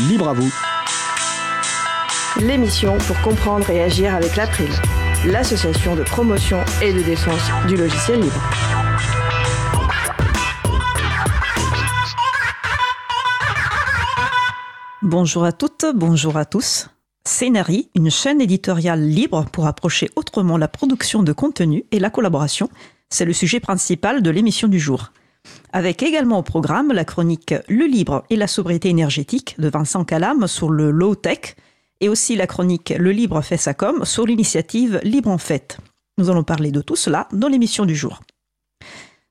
Libre à vous. L'émission pour comprendre et agir avec l'April, l'association de promotion et de défense du logiciel libre. Bonjour à toutes, bonjour à tous. Scénarii, une chaîne éditoriale libre pour approcher autrement la production de contenu et la collaboration, c'est le sujet principal de l'émission du jour. Avec également au programme la chronique Le libre et la sobriété énergétique de Vincent Calam sur le low-tech et aussi la chronique Le libre fait sa com sur l'initiative Libre en Fête. Nous allons parler de tout cela dans l'émission du jour.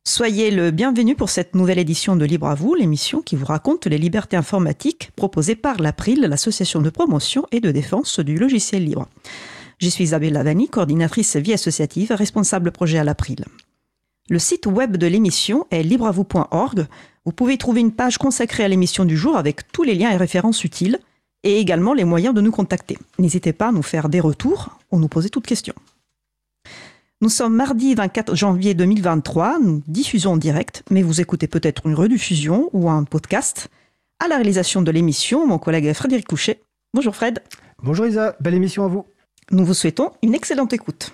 Soyez le bienvenu pour cette nouvelle édition de Libre à vous, l'émission qui vous raconte les libertés informatiques proposées par l'April, l'association de promotion et de défense du logiciel libre. Je suis Isabelle Lavani, coordinatrice vie associative, responsable projet à l'April. Le site web de l'émission est libreavou.org. Vous pouvez y trouver une page consacrée à l'émission du jour avec tous les liens et références utiles et également les moyens de nous contacter. N'hésitez pas à nous faire des retours ou nous poser toutes questions. Nous sommes mardi 24 janvier 2023, nous diffusons en direct, mais vous écoutez peut-être une rediffusion ou un podcast. À la réalisation de l'émission, mon collègue Frédéric Couchet. Bonjour Fred. Bonjour Isa, belle émission à vous. Nous vous souhaitons une excellente écoute.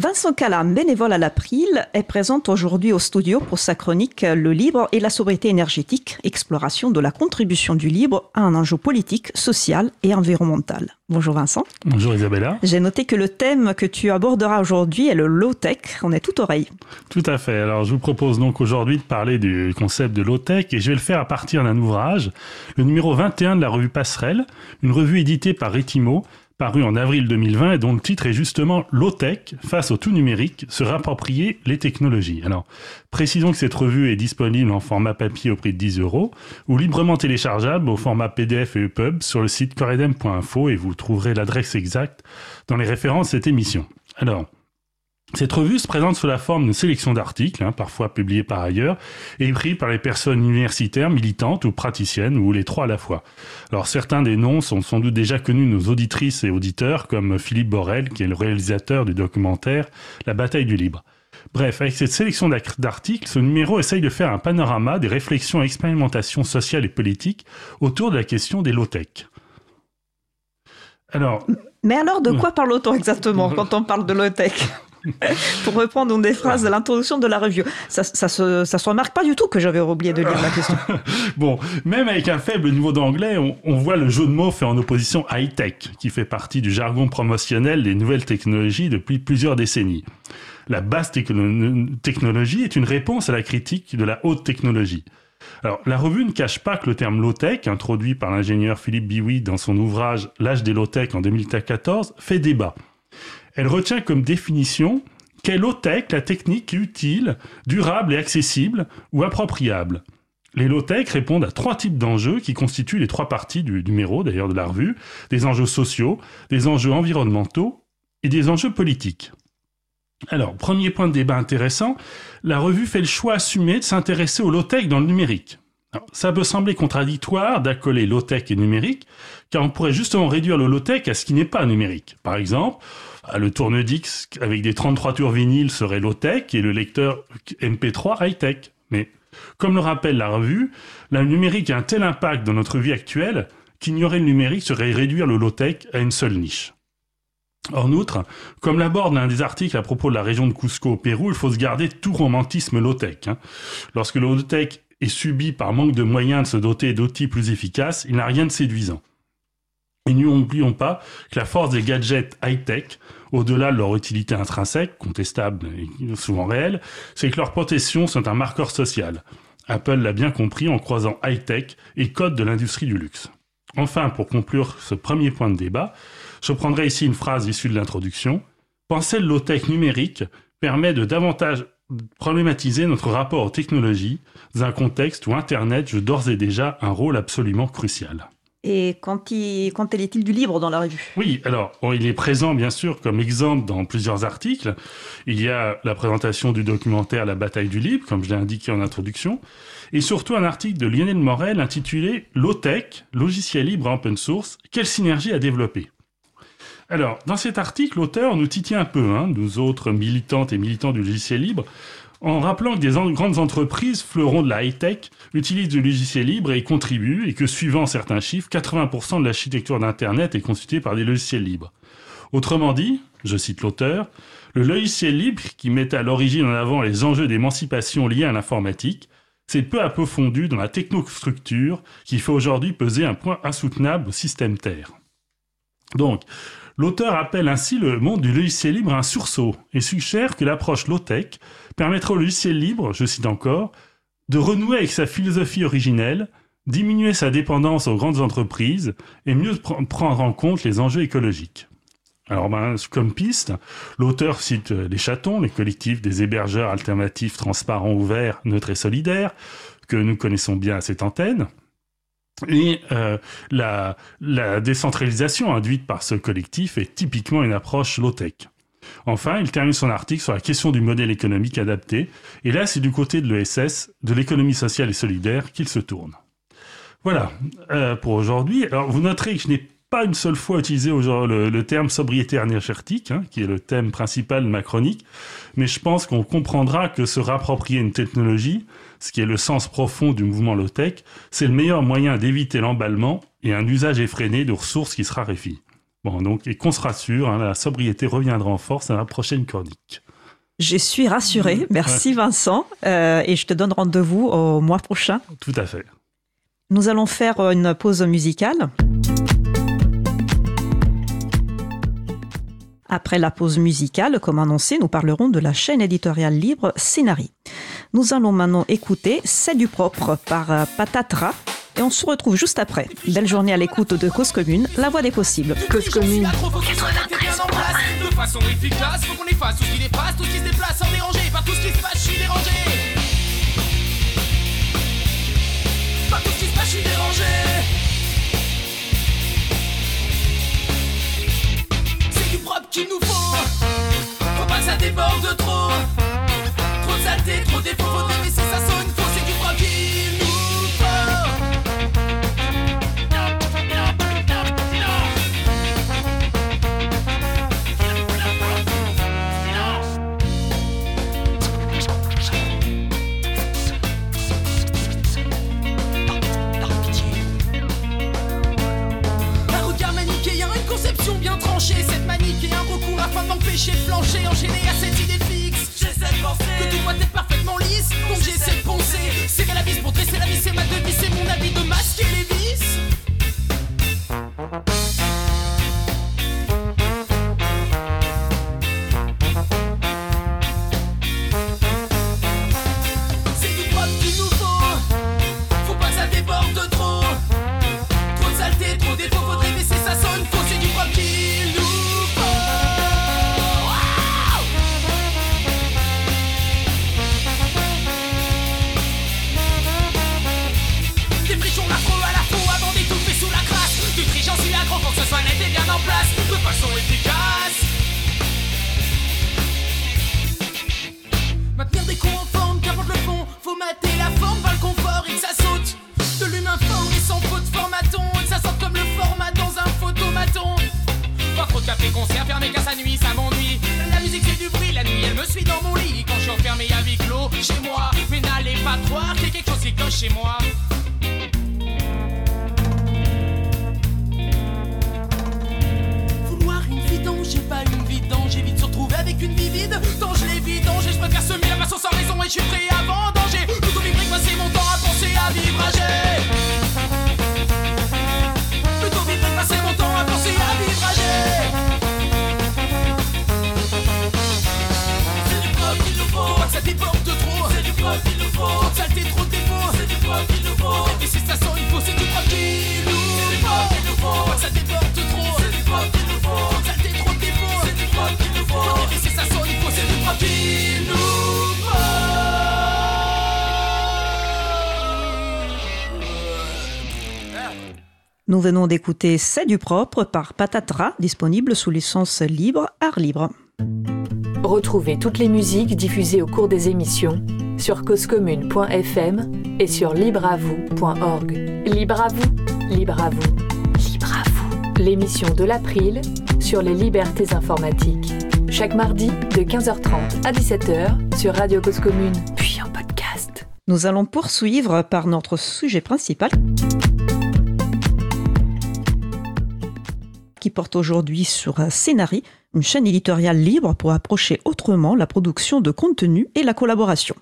Vincent Calam, bénévole à l'April, est présent aujourd'hui au studio pour sa chronique Le libre et la sobriété énergétique, exploration de la contribution du libre à un enjeu politique, social et environnemental. Bonjour Vincent. Bonjour Isabella. J'ai noté que le thème que tu aborderas aujourd'hui est le low-tech. On est tout oreille. Tout à fait. Alors je vous propose donc aujourd'hui de parler du concept de low-tech et je vais le faire à partir d'un ouvrage, le numéro 21 de la revue Passerelle, une revue éditée par Ritimo paru en avril 2020 et dont le titre est justement Low-Tech, face au tout numérique, se rapproprier les technologies. Alors, précisons que cette revue est disponible en format papier au prix de 10 euros ou librement téléchargeable au format PDF et EPUB sur le site coredem.info et vous trouverez l'adresse exacte dans les références de cette émission. Alors, cette revue se présente sous la forme d'une sélection d'articles, hein, parfois publiés par ailleurs, et écrits par les personnes universitaires, militantes ou praticiennes, ou les trois à la fois. Alors certains des noms sont sans doute déjà connus de nos auditrices et auditeurs, comme Philippe Borel, qui est le réalisateur du documentaire La bataille du libre. Bref, avec cette sélection d'articles, ce numéro essaye de faire un panorama des réflexions et expérimentations sociales et politiques autour de la question des low-tech. Alors... Mais alors, de quoi parle-t-on exactement quand on parle de low-tech? pour reprendre une des phrases de l'introduction de la revue. Ça, ça, se, ça se remarque pas du tout que j'avais oublié de lire la question. bon, même avec un faible niveau d'anglais, on, on, voit le jeu de mots fait en opposition high-tech, qui fait partie du jargon promotionnel des nouvelles technologies depuis plusieurs décennies. La basse technologie est une réponse à la critique de la haute technologie. Alors, la revue ne cache pas que le terme low-tech, introduit par l'ingénieur Philippe Biwi dans son ouvrage L'âge des low-tech en 2014, fait débat. Elle retient comme définition qu'est low-tech la technique utile, durable et accessible ou appropriable. Les low-tech répondent à trois types d'enjeux qui constituent les trois parties du numéro, d'ailleurs de la revue, des enjeux sociaux, des enjeux environnementaux et des enjeux politiques. Alors, premier point de débat intéressant, la revue fait le choix assumé de s'intéresser au low-tech dans le numérique. ça peut sembler contradictoire d'accoler low-tech et numérique, car on pourrait justement réduire le low-tech à ce qui n'est pas numérique. Par exemple, le tourne-disque avec des 33 tours vinyles serait low-tech et le lecteur MP3 high-tech. Mais comme le rappelle la revue, le numérique a un tel impact dans notre vie actuelle qu'ignorer le numérique serait réduire le low-tech à une seule niche. En outre, comme l'aborde l'un des articles à propos de la région de Cusco au Pérou, il faut se garder tout romantisme low-tech. Hein. Lorsque le low-tech est subi par manque de moyens de se doter d'outils plus efficaces, il n'a rien de séduisant. Et n'oublions pas que la force des gadgets high-tech, au-delà de leur utilité intrinsèque, contestable et souvent réelle, c'est que leurs protections sont un marqueur social. Apple l'a bien compris en croisant high-tech et code de l'industrie du luxe. Enfin, pour conclure ce premier point de débat, je prendrai ici une phrase issue de l'introduction. Penser le low-tech numérique permet de davantage problématiser notre rapport aux technologies dans un contexte où Internet joue d'ores et déjà un rôle absolument crucial. Et quand, il, quand est-il du libre dans la revue? Oui, alors il est présent bien sûr comme exemple dans plusieurs articles. Il y a la présentation du documentaire La bataille du libre, comme je l'ai indiqué en introduction, et surtout un article de Lionel Morel intitulé Low-Tech, logiciel libre open source, quelle synergie à développer? Alors, dans cet article, l'auteur nous titille un peu, hein, nous autres militantes et militants du logiciel libre, en rappelant que des grandes entreprises, fleurons de la high-tech, utilisent du logiciel libre et y contribuent, et que suivant certains chiffres, 80% de l'architecture d'Internet est constituée par des logiciels libres. Autrement dit, je cite l'auteur, le logiciel libre, qui met à l'origine en avant les enjeux d'émancipation liés à l'informatique, s'est peu à peu fondu dans la technostructure qui fait aujourd'hui peser un point insoutenable au système Terre. Donc, L'auteur appelle ainsi le monde du logiciel libre un sursaut et suggère que l'approche low-tech permettra au logiciel libre, je cite encore, de renouer avec sa philosophie originelle, diminuer sa dépendance aux grandes entreprises et mieux prendre en compte les enjeux écologiques. Alors, ben, comme piste, l'auteur cite les chatons, les collectifs des hébergeurs alternatifs transparents, ouverts, neutres et solidaires, que nous connaissons bien à cette antenne. Et euh, la, la, décentralisation induite par ce collectif est typiquement une approche low-tech. Enfin, il termine son article sur la question du modèle économique adapté, et là c'est du côté de l'ESS, de l'économie sociale et solidaire, qu'il se tourne. Voilà euh, pour aujourd'hui. Alors vous noterez que je n'ai pas une seule fois utilisé le, le terme sobriété énergétique, hein, qui est le thème principal de ma chronique, mais je pense qu'on comprendra que se rapproprier une technologie, ce qui est le sens profond du mouvement low-tech, c'est le meilleur moyen d'éviter l'emballement et un usage effréné de ressources qui se raréfient. Bon, donc, et qu'on se rassure, hein, la sobriété reviendra en force à la prochaine chronique. Je suis rassuré. Merci Vincent. Euh, et je te donne rendez-vous au mois prochain. Tout à fait. Nous allons faire une pause musicale. Après la pause musicale, comme annoncé, nous parlerons de la chaîne éditoriale libre Scénarii. Nous allons maintenant écouter C'est du propre par euh, Patatra et on se retrouve juste après. Belle journée à l'écoute de Cause Commune, la voix des possibles. Cause Commune. 93 De façon efficace, faut qu'on efface tout ce qui dépasse, tout ce qui se déplace sans déranger, par tout ce qui se passe, je suis dérangé. Par tout ce qui se passe, je suis dérangé. C'est du propre qu'il nous faut. Faut pas que ça déborde trop. Saleté, trop de défauts, faudrait ça sonne. C'est du conception bien tranchée. Cette manique et un recours afin d'empêcher de flancher. Enchaîné à cette idée que tout doit être parfaitement lisse. Donc j'essaie de poncer. Qu'à la vis pour dresser la vis, c'est ma devise. C'est mon habit de masquer les vices. Nous venons d'écouter C'est du propre par Patatra, disponible sous licence libre, art libre. Retrouvez toutes les musiques diffusées au cours des émissions sur causecommune.fm et sur libreavoue.org. Libre à vous, libre à vous, libre à vous. L'émission de l'April sur les libertés informatiques. Chaque mardi de 15h30 à 17h sur Radio Cause Commune, puis en podcast. Nous allons poursuivre par notre sujet principal qui porte aujourd'hui sur Scénari, une chaîne éditoriale libre pour approcher autrement la production de contenu et la collaboration.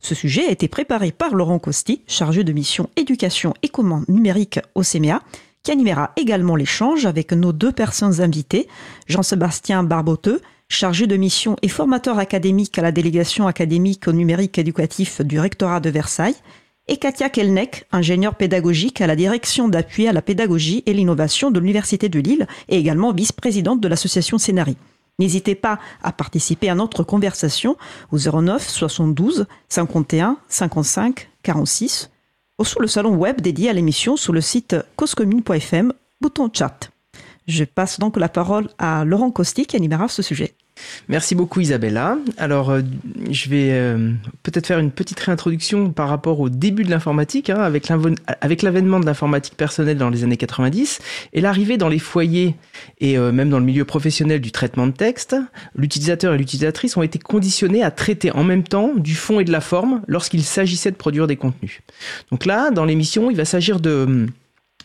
Ce sujet a été préparé par Laurent Costi, chargé de mission éducation et commande numérique au CMA, qui animera également l'échange avec nos deux personnes invitées, Jean-Sébastien Barboteux, chargé de mission et formateur académique à la délégation académique au numérique éducatif du rectorat de Versailles, et Katia Kelnek, ingénieure pédagogique à la direction d'appui à la pédagogie et l'innovation de l'Université de Lille et également vice-présidente de l'association Scénari. N'hésitez pas à participer à notre conversation au 09 72 51 55 46 ou sur le salon web dédié à l'émission sur le site causecommune.fm, bouton chat. Je passe donc la parole à Laurent Costi qui animera ce sujet. Merci beaucoup Isabella. Alors euh, je vais euh, peut-être faire une petite réintroduction par rapport au début de l'informatique, hein, avec l'avènement de l'informatique personnelle dans les années 90 et l'arrivée dans les foyers et euh, même dans le milieu professionnel du traitement de texte. L'utilisateur et l'utilisatrice ont été conditionnés à traiter en même temps du fond et de la forme lorsqu'il s'agissait de produire des contenus. Donc là, dans l'émission, il va s'agir de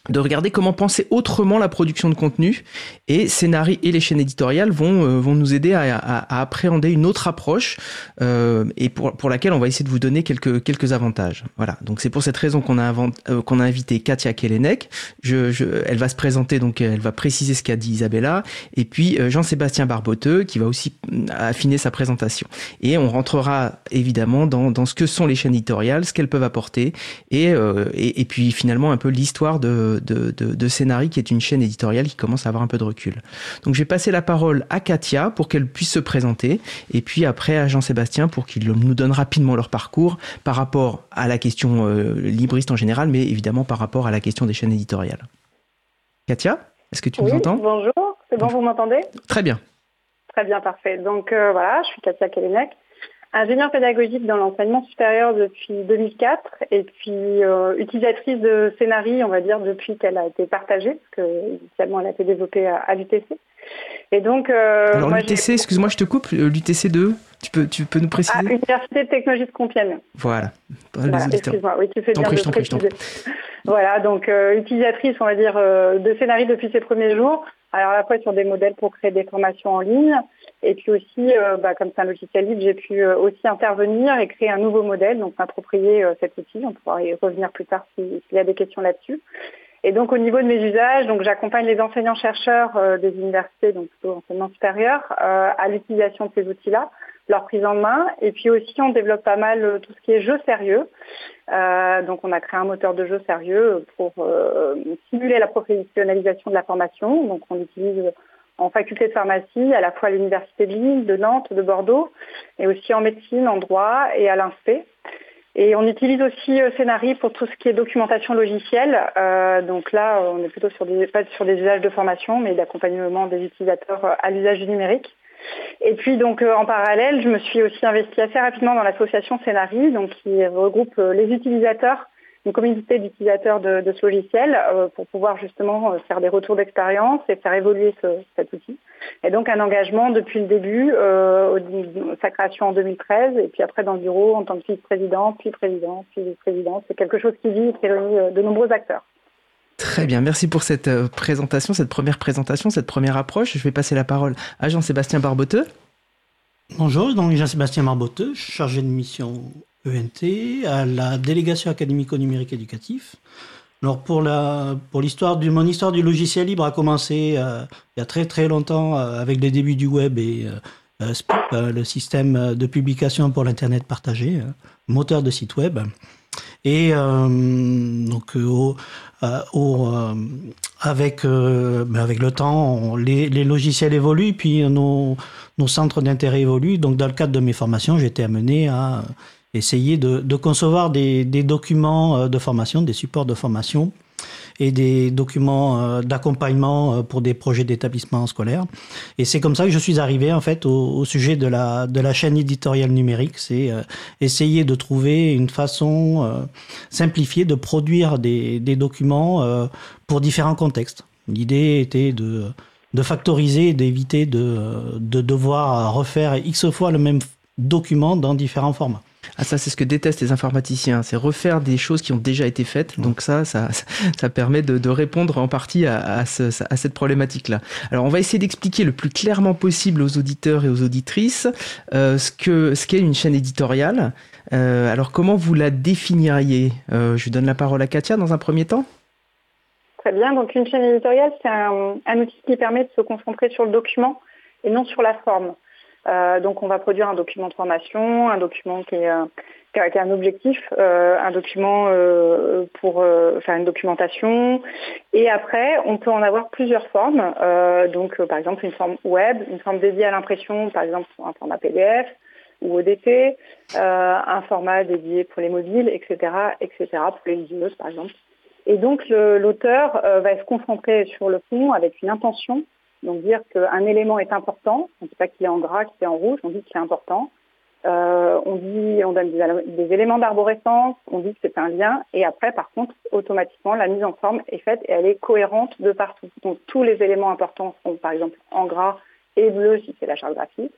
de regarder comment penser autrement la production de contenu et Scénarii et les chaînes éditoriales vont euh, vont nous aider à, à, appréhender une autre approche euh, et pour pour laquelle on va essayer de vous donner quelques quelques avantages. Voilà. Donc c'est pour cette raison qu'on a euh, qu'on a invité Katia Kelenek. Je, je, elle va se présenter donc elle va préciser ce qu'a dit Isabella et puis euh, Jean-Sébastien Barboteux qui va aussi affiner sa présentation. Et on rentrera évidemment dans dans ce que sont les chaînes éditoriales, ce qu'elles peuvent apporter et, et et puis finalement un peu l'histoire de de, de, qui est une chaîne éditoriale qui commence à avoir un peu de recul. Donc je vais passer la parole à Katia pour qu'elle puisse se présenter, et puis après à Jean-Sébastien pour qu'il nous donne rapidement leur parcours par rapport à la question euh, libriste en général, mais évidemment par rapport à la question des chaînes éditoriales. Katia, est-ce que tu nous entends? Bonjour, c'est bon, vous m'entendez? Très bien. Très bien, parfait. Donc euh, voilà, je suis Katia Kelenek ingénieure pédagogique dans l'enseignement supérieur depuis 2004 et puis euh, utilisatrice de scénarii, on va dire, depuis qu'elle a été partagée, parce que initialement elle a été développée à, l'UTC. Et donc, euh, alors l'UTC, excuse-moi, je te coupe, euh, l'UTC 2, tu peux, tu peux nous préciser? Ah, Université de technologie de Compiègne. Voilà. excuse-moi, oui, tu fais bien de préciser. Voilà, donc utilisatrice, on va dire, de scénarii depuis ses premiers jours. Alors à la fois sur des modèles pour créer des formations en ligne, et puis aussi, euh, bah, comme c'est un logiciel libre, j'ai pu euh, aussi intervenir et créer un nouveau modèle, donc m'approprier euh, cet outil. On pourra y revenir plus tard s'il y a des questions là-dessus. Et donc au niveau de mes usages, donc j'accompagne les enseignants-chercheurs des universités, donc plutôt enseignement supérieur, à l'utilisation de ces outils-là, leur prise en main. Et puis aussi, on développe pas mal tout ce qui est jeu sérieux. donc on a créé un moteur de jeu sérieux pour simuler la professionnalisation de la formation. Donc on utilise en faculté de pharmacie, à la fois à l'université de Lille, de Nantes, de Bordeaux, et aussi en médecine, en droit et à l'INSPE. Et on utilise aussi euh, pour tout ce qui est documentation logicielle. Euh, donc là, on est plutôt sur des, pas sur des usages de formation, mais d'accompagnement des utilisateurs euh, à l'usage du numérique. Et puis donc euh, en parallèle, je me suis aussi investie assez rapidement dans l'association Scénarii, donc qui regroupe les utilisateurs une communauté d'utilisateurs de, ce logiciel euh, pour pouvoir justement euh, faire des retours d'expérience et faire évoluer cet outil. Et donc un engagement depuis le début, euh, sa création en 2013, et puis après dans le bureau en tant que vice-président, puis président, puis vice-président. C'est quelque chose qui vit et qui réunit de nombreux acteurs. Très bien, merci pour cette présentation, cette première présentation, cette première approche. Je vais passer la parole à Jean-Sébastien Barboteux. Bonjour, donc Jean-Sébastien Barboteux, chargé de mission ENT, à la délégation académique au numérique éducatif. Alors pour la pour l'histoire du mon histoire du logiciel libre a commencé euh, il y a très très longtemps euh, avec les débuts du web et euh, SPIP, le système de publication pour l'internet partagé, moteur de site web. Et donc au, avec ben avec le temps, les, les, logiciels évoluent, puis nos nos centres d'intérêt évoluent. Donc dans le cadre de mes formations, j'étais amené à essayer de, de concevoir des, des, documents euh, de formation, des supports de formation. et des documents d'accompagnement pour des projets d'établissement scolaire. Et c'est comme ça que je suis arrivé en fait au, sujet de la de la chaîne éditoriale numérique. C'est essayer de trouver une façon simplifiée de produire des, des documents pour différents contextes. L'idée était de de factoriser, d'éviter de, de devoir refaire X fois le même document dans différents formats. Ah ça c'est ce que détestent les informaticiens, c'est refaire des choses qui ont déjà été faites. Donc ça, ça, ça permet de, de répondre en partie à, à, ce, à cette problématique-là. Alors on va essayer d'expliquer le plus clairement possible aux auditeurs et aux auditrices euh, ce que ce qu'est une chaîne éditoriale. Euh, alors comment vous la définiriez? Euh, Je donne la parole à Katia dans un premier temps. Très bien. Donc une chaîne éditoriale, c'est un, outil qui permet de se concentrer sur le document et non sur la forme. Euh, donc on va produire un document de formation, un document qui, est, euh, a, un objectif, euh, un document pour faire une documentation. Et après, on peut en avoir plusieurs formes. donc par exemple une forme web, une forme dédiée à l'impression, par exemple un format PDF ou ODT, un format dédié pour les mobiles, etc., etc., pour les liseuses par exemple. Et donc l'auteur euh, va se concentrer sur le fond avec une intention, donc dire qu'un élément est important, on ne dit pas qu'il est en gras, qu'il est en rouge, on dit qu'il est important. Euh, on dit, on donne des, éléments d'arborescence, on dit que c'est un lien, et après, par contre, automatiquement, la mise en forme est faite et elle est cohérente de partout. Donc tous les éléments importants sont, par exemple, en gras et bleu si c'est la charte graphique.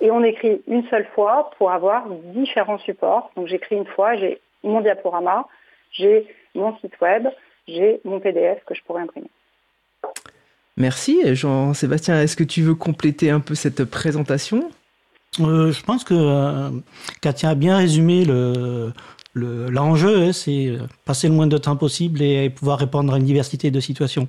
Et on écrit une seule fois pour avoir différents supports. Donc j'écris une fois, j'ai mon diaporama, j'ai mon site web, j'ai mon PDF que je pourrais imprimer. Merci Jean-Sébastien. Est-ce que tu veux compléter un peu cette présentation? Euh, Je pense que euh, Katia a bien résumé le, l'enjeu, hein, c'est passer le moins de temps possible et pouvoir répondre à une diversité de situations.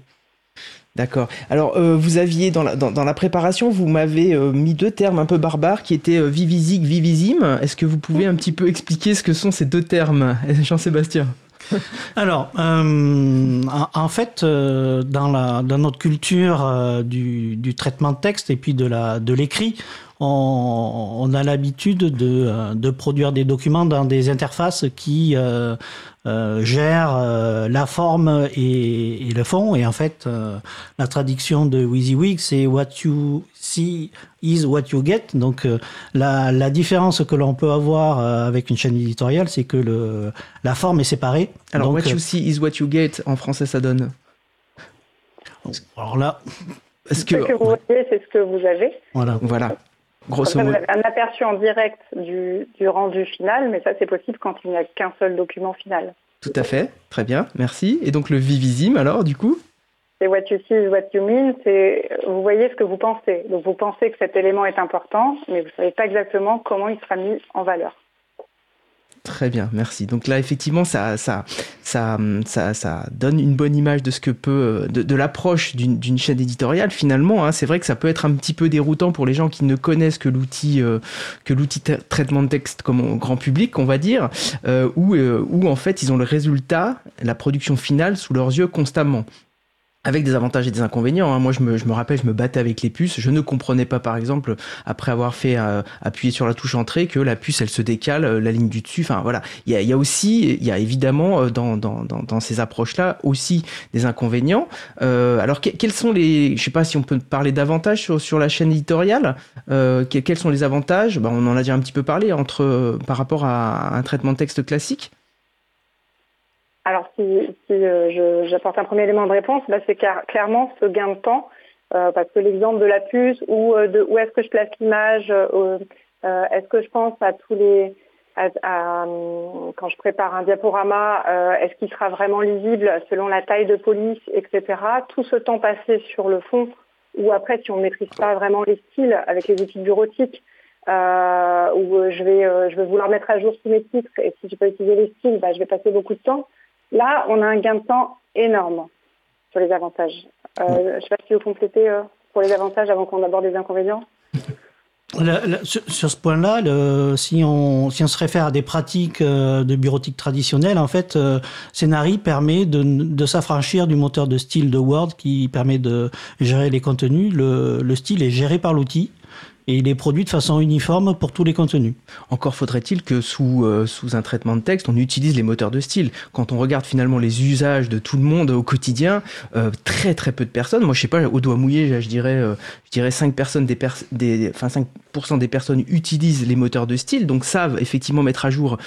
D'accord. Alors, euh, vous aviez dans la, dans, la, préparation, vous m'avez mis deux termes un peu barbares qui étaient vivisig, vivisime. Est-ce que vous pouvez un petit peu expliquer ce que sont ces deux termes, Jean-Sébastien? Alors, euh, en, fait, euh, dans, la, dans notre culture euh, du, du, traitement de texte et puis de la de l'écrit, on, on, a l'habitude de, de, produire des documents dans des interfaces qui euh, gère euh, la forme et, le fond. Et en fait, euh, la traduction de WYSIWYG, c'est What you see is what you get. Donc, la, la, différence que l'on peut avoir avec une chaîne éditoriale, c'est que le, la forme est séparée. Alors, What you see is what you get, en français, ça donne Alors là... Ce que, que vous voyez, c'est ce que vous avez. Voilà. Voilà. Grosso modo. un aperçu en direct du, du rendu final, mais ça c'est possible quand il n'y a qu'un seul document final. Tout à fait, très bien, merci. Et donc le vivisime alors, du coup? C'est what you see is what you mean, c'est vous voyez ce que vous pensez. Donc vous pensez que cet élément est important, mais vous ne savez pas exactement comment il sera mis en valeur. Très bien, merci. Donc là, effectivement, ça, ça, ça, ça, ça donne une bonne image de ce que peut, de, de l'approche d'une chaîne éditoriale. Finalement, hein. c'est vrai que ça peut être un petit peu déroutant pour les gens qui ne connaissent que l'outil, euh, que l'outil traitement de texte comme grand public, on va dire, euh, où, euh, où en fait ils ont le résultat, la production finale sous leurs yeux constamment avec des avantages et des inconvénients. Hein. Moi, je me, je me, rappelle, je me battais avec les puces. Je ne comprenais pas, par exemple, après avoir fait euh, appuyer sur la touche entrée, que la puce, elle se décale, euh, la ligne du dessus. Enfin, voilà. Il y a, y a aussi, il y a évidemment euh, dans, dans, dans, dans ces approches-là aussi des inconvénients. alors, quels sont les, je sais pas si on peut parler d'avantages sur, sur la chaîne éditoriale. quels sont les avantages? Ben, On en a déjà un petit peu parlé entre par rapport à un traitement de texte classique. Alors, si, euh, j'apporte un premier élément de réponse, bah, c'est clairement ce gain de temps, euh, parce que l'exemple de la puce ou euh, de où est-ce que je place l'image, est-ce que je pense à tous les quand je prépare un diaporama, est-ce qu'il sera vraiment lisible selon la taille de police, etc. Tout ce temps passé sur le fond, ou après si on ne maîtrise pas vraiment les styles avec les outils bureautiques, où je vais je vouloir mettre à jour tous mes titres et si je peux utiliser les styles, bah, je vais passer beaucoup de temps. Là, on a un gain de temps énorme sur les avantages. Euh, je ne sais pas si vous complétez euh, pour les avantages avant qu'on aborde les inconvénients. sur, ce point-là, si on, si on se réfère à des pratiques euh, de bureautique traditionnelles, en fait, euh, Scénari permet de, de s'affranchir du moteur de style de Word qui permet de gérer les contenus. Le, le style est géré par l'outil et il est produit de façon uniforme pour tous les contenus. Encore faudrait-il que sous, euh, sous un traitement de texte, on utilise les moteurs de style. Quand on regarde finalement les usages de tout le monde au quotidien, euh, très très peu de personnes, moi je sais pas, au doigt mouillé, je dirais, euh, je dirais 5 personnes des, des enfin 5% des personnes utilisent les moteurs de style, donc savent effectivement mettre à jour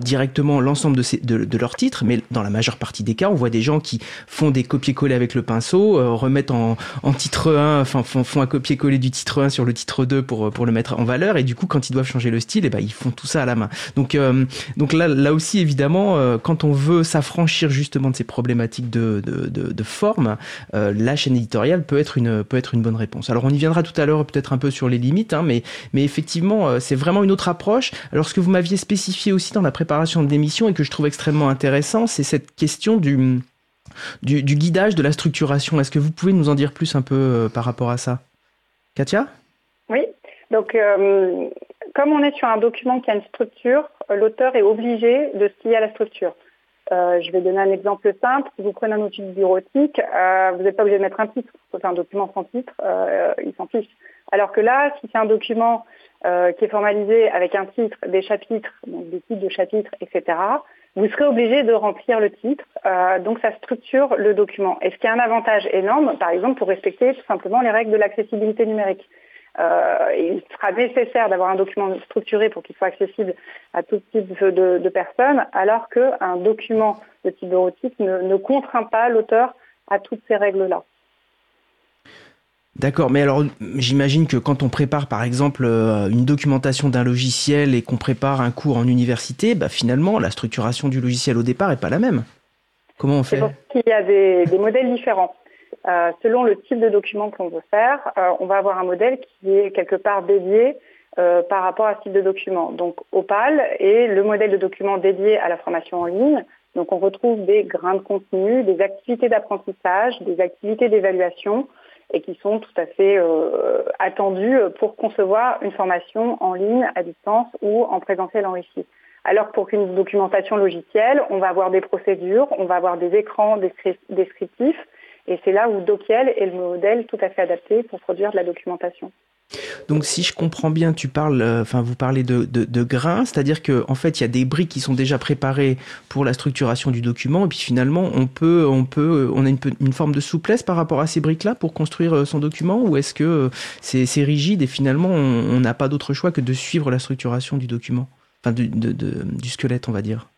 directement l'ensemble de, de leurs titres, mais dans la majeure partie des cas, on voit des gens qui font des copier-coller avec le pinceau, remettent en, en titre 1, enfin font, font un copier-coller du titre 1 sur le titre 2 pour, le mettre en valeur. Et du coup, quand ils doivent changer le style, et eh ben, ils font tout ça à la main. Donc, euh, donc là, aussi, évidemment, euh, quand on veut s'affranchir justement de ces problématiques de, forme, euh, la chaîne éditoriale peut être, une, peut être une bonne réponse. Alors, on y viendra tout à l'heure peut-être un peu sur les limites, hein, mais, mais effectivement, c'est vraiment une autre approche. Alors, ce que vous m'aviez spécifié aussi dans la préparation de l'émission et que je trouve extrêmement intéressant, c'est cette question du, du, guidage, de la structuration. Est-ce que vous pouvez nous en dire plus un peu par rapport à ça? Katia? Donc euh, comme on est sur un document qui a une structure, l'auteur est obligé de se plier à la structure. Euh, je vais donner un exemple simple. Si vous prenez un outil bureautique, euh, vous n'êtes pas obligé de mettre un titre. C'est un document sans titre, euh, il s'en fiche. Alors que là, si c'est un document euh, qui est formalisé avec un titre, des chapitres, donc des titres de chapitres, etc., vous serez obligé de remplir le titre. Euh, donc ça structure le document. Et ce qui a un avantage énorme, par exemple, pour respecter tout simplement les règles de l'accessibilité numérique? Euh, il sera nécessaire d'avoir un document structuré pour qu'il soit accessible à tout type de, de personnes, alors qu'un document de type bureautique ne, ne contraint pas l'auteur à toutes ces règles-là. D'accord, mais alors j'imagine que quand on prépare par exemple euh, une documentation d'un logiciel et qu'on prépare un cours en université, bah, finalement la structuration du logiciel au départ n'est pas la même. Comment on fait? Il y a des, des modèles différents. Euh, selon le type de document qu'on veut faire, euh, on va avoir un modèle qui est quelque part dédié euh, par rapport à ce type de document. Donc Opal est le modèle de document dédié à la formation en ligne. Donc on retrouve des grains de contenu, des activités d'apprentissage, des activités d'évaluation et qui sont tout à fait euh, attendues pour concevoir une formation en ligne, à distance ou en présentiel enrichi. Alors pour qu'une documentation logicielle, on va avoir des procédures, on va avoir des écrans descriptifs, et c'est là où Dokiel est le modèle tout à fait adapté pour produire de la documentation. Donc si je comprends bien, tu parles, euh, enfin vous parlez de, de, de grains, c'est-à-dire qu'en en fait il y a des briques qui sont déjà préparées pour la structuration du document, et puis finalement on peut, on peut, on a une, forme de souplesse par rapport à ces briques-là pour construire euh, son document, ou est-ce que euh, c'est rigide et finalement on n'a pas d'autre choix que de suivre la structuration du document, enfin du, du squelette on va dire.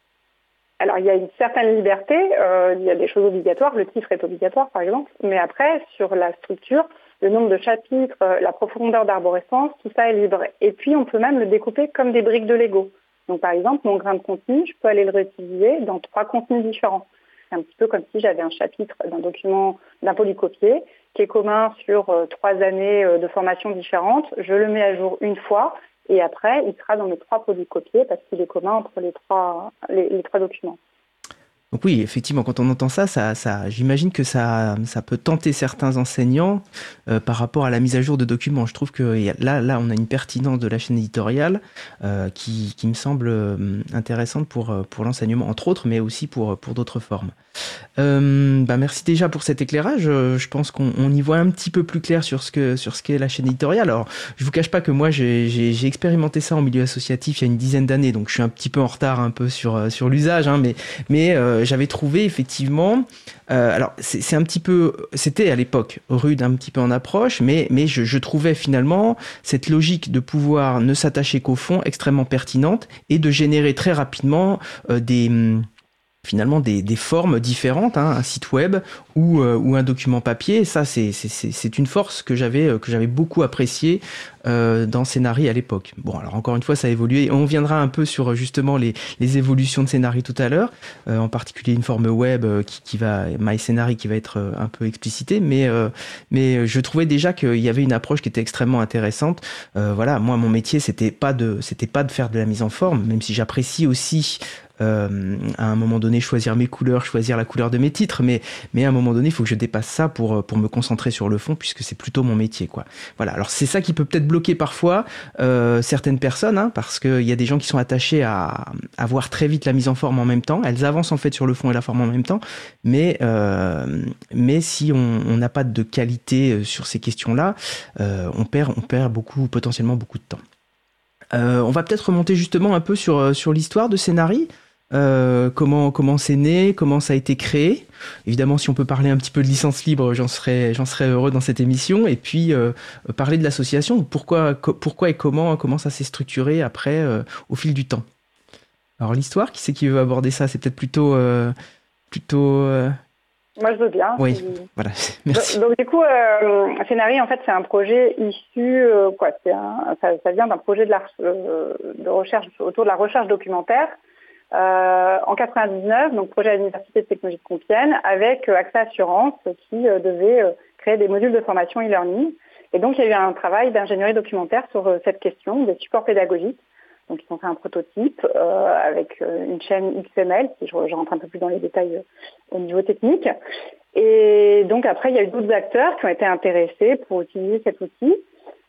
Alors il y a une certaine liberté, euh, il y a des choses obligatoires, le titre est obligatoire par exemple, mais après sur la structure, le nombre de chapitres, euh, la profondeur d'arborescence, tout ça est libre. Et puis on peut même le découper comme des briques de Lego. Donc par exemple mon grain de contenu, je peux aller le réutiliser dans trois contenus différents. C'est un petit peu comme si j'avais un chapitre d'un document d'un polycopier qui est commun sur euh, trois années euh, de formation différentes. Je le mets à jour une fois et après, il sera dans mes trois polycopiés parce qu'il est commun entre les trois, les, les trois documents. Donc oui, effectivement, quand on entend ça, ça, ça j'imagine que ça, ça peut tenter certains enseignants euh, par rapport à la mise à jour de documents. Je trouve que là, là, on a une pertinence de la chaîne éditoriale euh, qui, qui, me semble euh, intéressante pour, euh, pour l'enseignement, entre autres, mais aussi pour, pour d'autres formes. Euh, bah merci déjà pour cet éclairage. Je pense qu'on y voit un petit peu plus clair sur ce que sur ce qu'est la chaîne éditoriale. Alors, je vous cache pas que moi j'ai expérimenté ça en milieu associatif il y a une dizaine d'années, donc je suis un petit peu en retard un peu sur sur l'usage, hein, mais mais euh, j'avais trouvé effectivement. Euh, alors c'est un petit peu, c'était à l'époque rude un petit peu en approche, mais mais je, trouvais finalement cette logique de pouvoir ne s'attacher qu'au fond extrêmement pertinente et de générer très rapidement euh, des finalement des, des, formes différentes, hein, un site web ou, euh, ou un document papier. ça, c'est une force que j'avais euh, que j'avais beaucoup appréciée euh, dans Scénarii à l'époque. Bon, alors encore une fois, ça a évolué. On viendra un peu sur justement les, les évolutions de Scénarii tout à l'heure, euh, en particulier une forme web euh, qui, qui va, My Scénarii qui va être un peu explicitée, mais mais je trouvais déjà qu'il y avait une approche qui était extrêmement intéressante. voilà, moi, mon métier, c'était pas de c'était pas de faire de la mise en forme, même si j'apprécie aussi euh, à un moment donné choisir mes couleurs, choisir la couleur de mes titres, mais, mais à un moment donné, il faut que je dépasse ça pour, pour me concentrer sur le fond, puisque c'est plutôt mon métier. Quoi. Voilà. Alors c'est ça qui peut peut-être bloquer parfois certaines personnes, hein, parce qu'il y a des gens qui sont attachés à, à voir très vite la mise en forme en même temps. Elles avancent en fait sur le fond et la forme en même temps, mais, mais si on n'a pas de qualité sur ces questions-là, on, perd, on perd beaucoup, potentiellement beaucoup de temps. Euh, on va peut-être remonter justement un peu sur, euh, sur l'histoire de Scénari. Euh, comment comment c'est né, comment ça a été créé. Évidemment, si on peut parler un petit peu de licence libre, j'en serais j'en serais heureux dans cette émission. Et puis parler de l'association, pourquoi pourquoi et comment comment ça s'est structuré après au fil du temps. Alors l'histoire, qui c'est qui veut aborder ça? C'est peut-être plutôt plutôt moi, je veux bien. Oui, voilà, merci. Donc, du coup, euh, en fait, c'est un projet issu, euh, quoi, un, ça, ça, vient d'un projet de, la, euh, de recherche autour de la recherche documentaire euh, en 99, donc projet à l'Université de technologie de Compiègne, avec AXA Assurance qui devait créer des modules de formation e-learning. Et donc, il y a eu un travail d'ingénierie documentaire sur cette question des supports pédagogiques. Donc ils ont fait un prototype euh, avec euh, une chaîne XML, si je, rentre un peu plus dans les détails euh, au niveau technique. Et donc après, il y a eu d'autres acteurs qui ont été intéressés pour utiliser cet outil.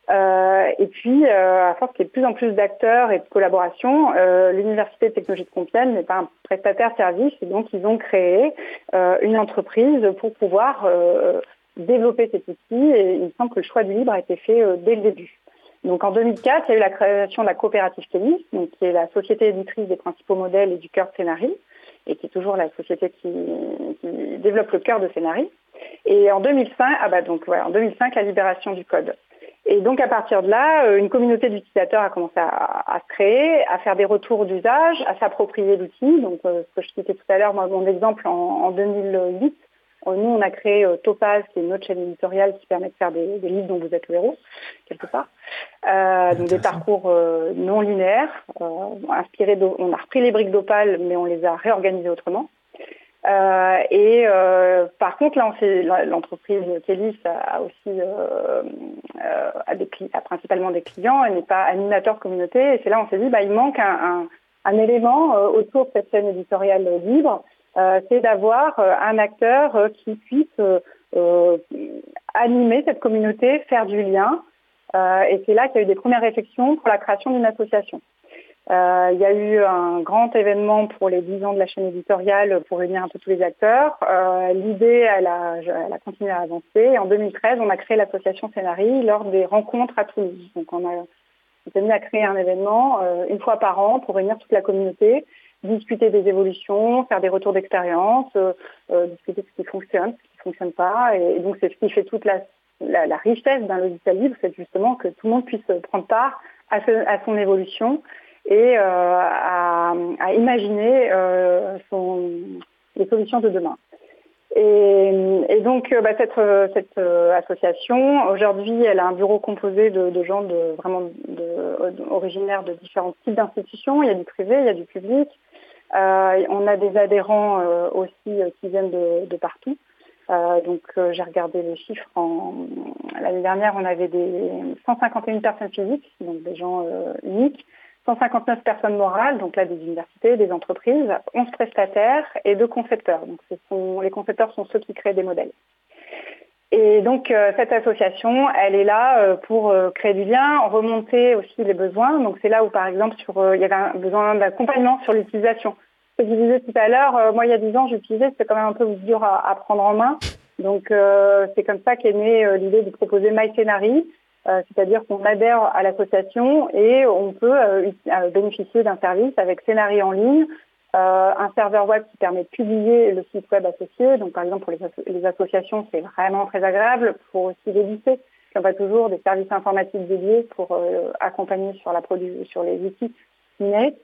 Et puis, à force qu'il y ait de plus en plus d'acteurs et de collaboration, l'Université de technologie de Compiègne n'est pas un prestataire service, et donc ils ont créé une entreprise pour pouvoir développer cet outil. Et il me semble que le choix du libre a été fait dès le début. Donc en 2004, il y a eu la création de la coopérative Télis, donc qui est la société éditrice des principaux modèles et du cœur de Scénarii, et qui est toujours la société qui, développe le cœur de Scénarii. Et en 2005, ah bah donc en 2005, la libération du code. Et donc à partir de là, euh, une communauté d'utilisateurs a commencé à, se créer, à faire des retours d'usage, à s'approprier l'outil. Donc euh, ce que je citais tout à l'heure, moi mon exemple en, en 2008, euh, nous, on a créé euh, Topaz, qui est une autre chaîne éditoriale qui permet de faire des, livres dont vous êtes le héros, quelque part. Donc des parcours non linéaires, inspirés on a repris les briques d'Opal, mais on les a réorganisées autrement. Et par contre, là, l'entreprise Kélis a, aussi a, principalement des clients, elle n'est pas animateur communauté. Et c'est là on s'est dit, bah, il manque un, un élément autour de cette chaîne éditoriale libre euh, c'est d'avoir euh, un acteur euh, qui puisse animer cette communauté, faire du lien. et c'est là qu'il y a eu des premières réflexions pour la création d'une association. Il y a eu un grand événement pour les 10 ans de la chaîne éditoriale pour réunir un peu tous les acteurs. L'idée, elle a, elle a, continué à avancer. En 2013, on a créé l'association Scénarii lors des rencontres à Toulouse. Donc on a on s'est mis à créer un événement une fois par an pour réunir toute la communauté discuter des évolutions, faire des retours d'expérience, euh, euh, discuter de ce qui fonctionne, ce qui ne fonctionne pas. Et, donc c'est ce qui fait toute la, la, richesse d'un logiciel libre, c'est justement que tout le monde puisse prendre part à, à son évolution et euh, à, à, imaginer euh, son, les solutions de demain. Et, et donc bah, cette, cette association, aujourd'hui, elle a un bureau composé de, de gens de, vraiment de, originaires de différents types d'institutions. Il y a du privé, il y a du public. Euh, on a des adhérents euh, aussi euh, qui viennent de, partout. donc j'ai regardé les chiffres. L'année dernière, on avait des 151 personnes physiques, donc des gens uniques. 159 personnes morales, donc là des universités, des entreprises, 11 prestataires et deux concepteurs. Donc ce les concepteurs sont ceux qui créent des modèles. Et donc cette association, elle est là pour créer du lien, remonter aussi les besoins. Donc c'est là où par exemple il y avait un besoin d'accompagnement sur l'utilisation que je disais tout à l'heure, euh, moi il y a 10 ans j'utilisais, c'était quand même un peu dur à, prendre en main. Donc euh, c'est comme ça qu'est née euh, l'idée de proposer MyScenari, c'est-à-dire qu'on adhère à l'association et on peut bénéficier d'un service avec Scénarii en ligne, un serveur web qui permet de publier le site web associé. Donc par exemple pour les, associations c'est vraiment très agréable, pour aussi les lycées. Y a toujours des services informatiques dédiés pour accompagner sur, la sur les outils numériques.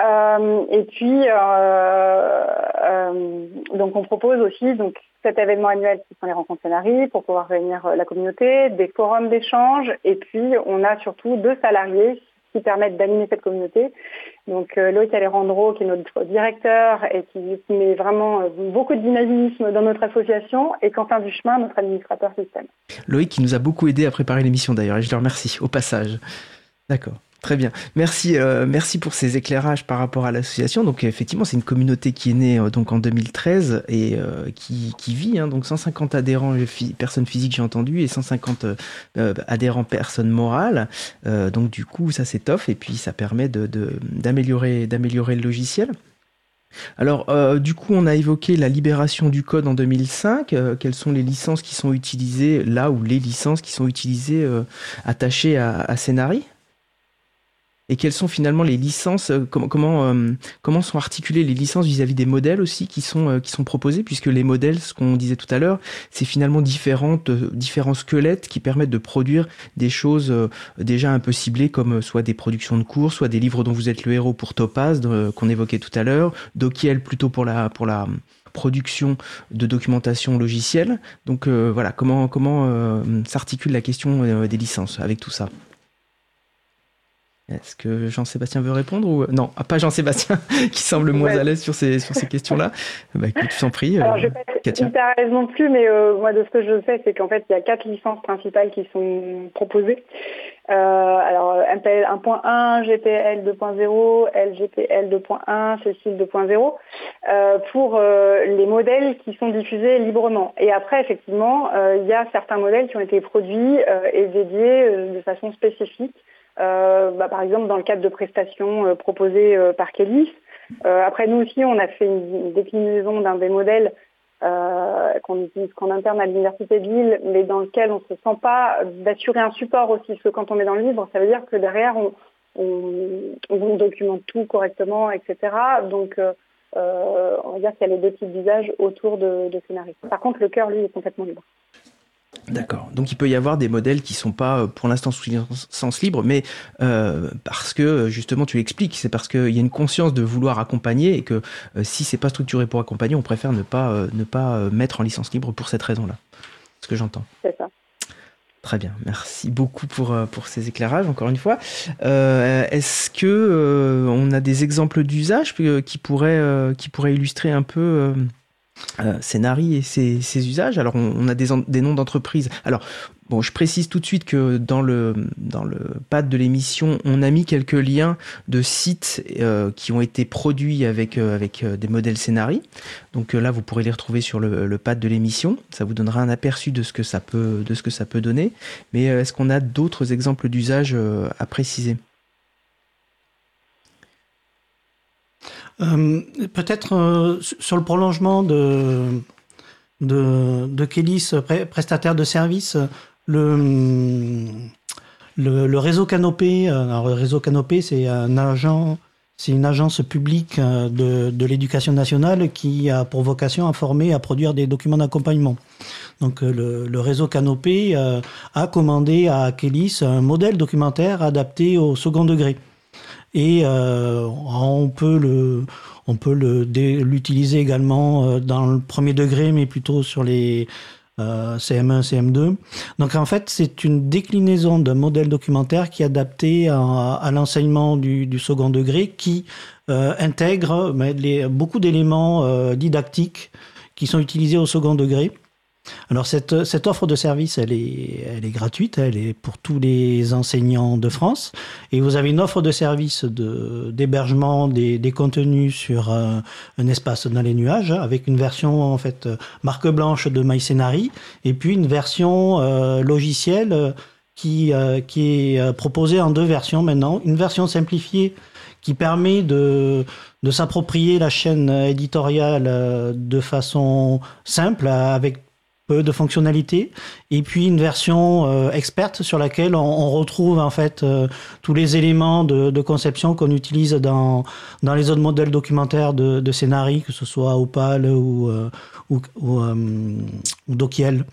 Euh, et puis, euh, euh, donc on propose aussi donc cet événement annuel qui sont les rencontres scénarii pour pouvoir réunir la communauté, des forums d'échange, et puis on a surtout deux salariés qui permettent d'animer cette communauté. Donc Loïc Alejandro, qui est notre directeur et qui met vraiment beaucoup de dynamisme dans notre association, et Quentin Duchemin, notre administrateur système. Loïc qui nous a beaucoup aidé à préparer l'émission d'ailleurs, et je le remercie au passage. D'accord. Très bien. Merci, euh, merci pour ces éclairages par rapport à l'association. Donc effectivement, c'est une communauté qui est née euh, donc en 2013 et euh, qui, qui, vit. Hein, donc 150 adhérents personnes physiques, j'ai entendu, et 150 adhérents personnes morales. donc du coup, ça s'étoffe et puis ça permet de, d'améliorer, le logiciel. Alors, du coup, on a évoqué la libération du code en 2005. quelles sont les licences qui sont utilisées là ou les licences qui sont utilisées attachées à, à Scénari et quelles sont finalement les licences, euh, comment, euh, comment sont articulées les licences vis-à-vis des modèles aussi qui sont, euh, qui sont proposés, puisque les modèles, ce qu'on disait tout à l'heure, c'est finalement différentes, différents squelettes qui permettent de produire des choses déjà un peu ciblées, comme soit des productions de cours, soit des livres dont vous êtes le héros pour Topaz, qu'on évoquait tout à l'heure, Dokiel plutôt pour la, pour la production de documentation logicielle. Donc voilà, comment, comment s'articule la question des licences avec tout ça? Est-ce que Jean-Sébastien veut répondre ou non ah, Pas Jean-Sébastien qui semble moins à l'aise sur ces sur ces questions-là. bah écoute, je t'en prie. Alors, je vais pas être non plus, mais euh, moi de ce que je sais, c'est qu'en fait il y a quatre licences principales qui sont proposées. Euh, alors MPL 1.1, GPL 2.0, LGPL 2.1, Cécile 2.0 euh, pour euh, les modèles qui sont diffusés librement. Et après effectivement, euh, il y a certains modèles qui ont été produits et dédiés de façon spécifique euh, bah, par exemple dans le cadre de prestations euh, proposées euh, par Kélis. après, nous aussi, on a fait une, déclinaison d'un des modèles qu'on utilise qu'en interne à l'université de Lille, mais dans lequel on ne se sent pas d'assurer un support aussi. Parce que quand on est dans le livre, ça veut dire que derrière, on, on, documente tout correctement, etc. Donc, euh, on va dire qu'il y a les deux types d'usages autour de, de. Par contre, le cœur, lui, est complètement libre. D'accord. Donc il peut y avoir des modèles qui sont pas euh, pour l'instant sous licence libre, mais euh, parce que justement tu l'expliques, c'est parce qu'il y a une conscience de vouloir accompagner et que si euh, si c'est pas structuré pour accompagner, on préfère ne pas ne pas mettre en licence libre pour cette raison-là. Ce que j'entends. C'est ça. Très bien, merci beaucoup pour, pour ces éclairages, encore une fois. Est-ce que on a des exemples d'usage qui pourraient, qui pourraient illustrer un peu euh, Scénari et ses, usages. Alors, on, a des, noms d'entreprises. Alors, bon, je précise tout de suite que dans le, dans pad de l'émission, on a mis quelques liens de sites euh, qui ont été produits avec, euh, avec des modèles Scénari. Donc là, vous pourrez les retrouver sur le, le pad de l'émission. Ça vous donnera un aperçu de ce que ça peut, donner. Mais est-ce qu'on a d'autres exemples d'usage à préciser? Euh, peut-être euh, sur le prolongement de, de, de Kélis, prestataire de services, le, le, réseau Canopé, euh, alors le réseau Canopé, c'est un agent, c'est une agence publique de, de l'éducation nationale qui a pour vocation à former, à produire des documents d'accompagnement. Donc le, le, réseau Canopé a commandé à Kélis un modèle documentaire adapté au second degré et euh, on peut le on peut le l'utiliser également euh, dans le premier degré, mais plutôt sur les euh, CM1, CM2. Donc en fait, c'est une déclinaison d'un modèle documentaire qui est adapté à, l'enseignement du, second degré, qui euh, intègre les, beaucoup d'éléments euh, didactiques qui sont utilisés au second degré. Alors cette, offre de service, elle est, gratuite, elle est pour tous les enseignants de France. Et vous avez une offre de service d'hébergement des, contenus sur un, un, espace dans les nuages, avec une version en fait marque blanche de MyScenari, et puis une version euh, logicielle qui, euh, qui est proposée en deux versions maintenant. Une version simplifiée qui permet de, de s'approprier la chaîne éditoriale euh, de façon simple, avec de fonctionnalités, et puis une version euh, experte sur laquelle on, retrouve en fait euh, tous les éléments de, conception qu'on utilise dans dans les autres modèles documentaires de, de que ce soit Opal ou euh, ou, ou, ou Dokiel.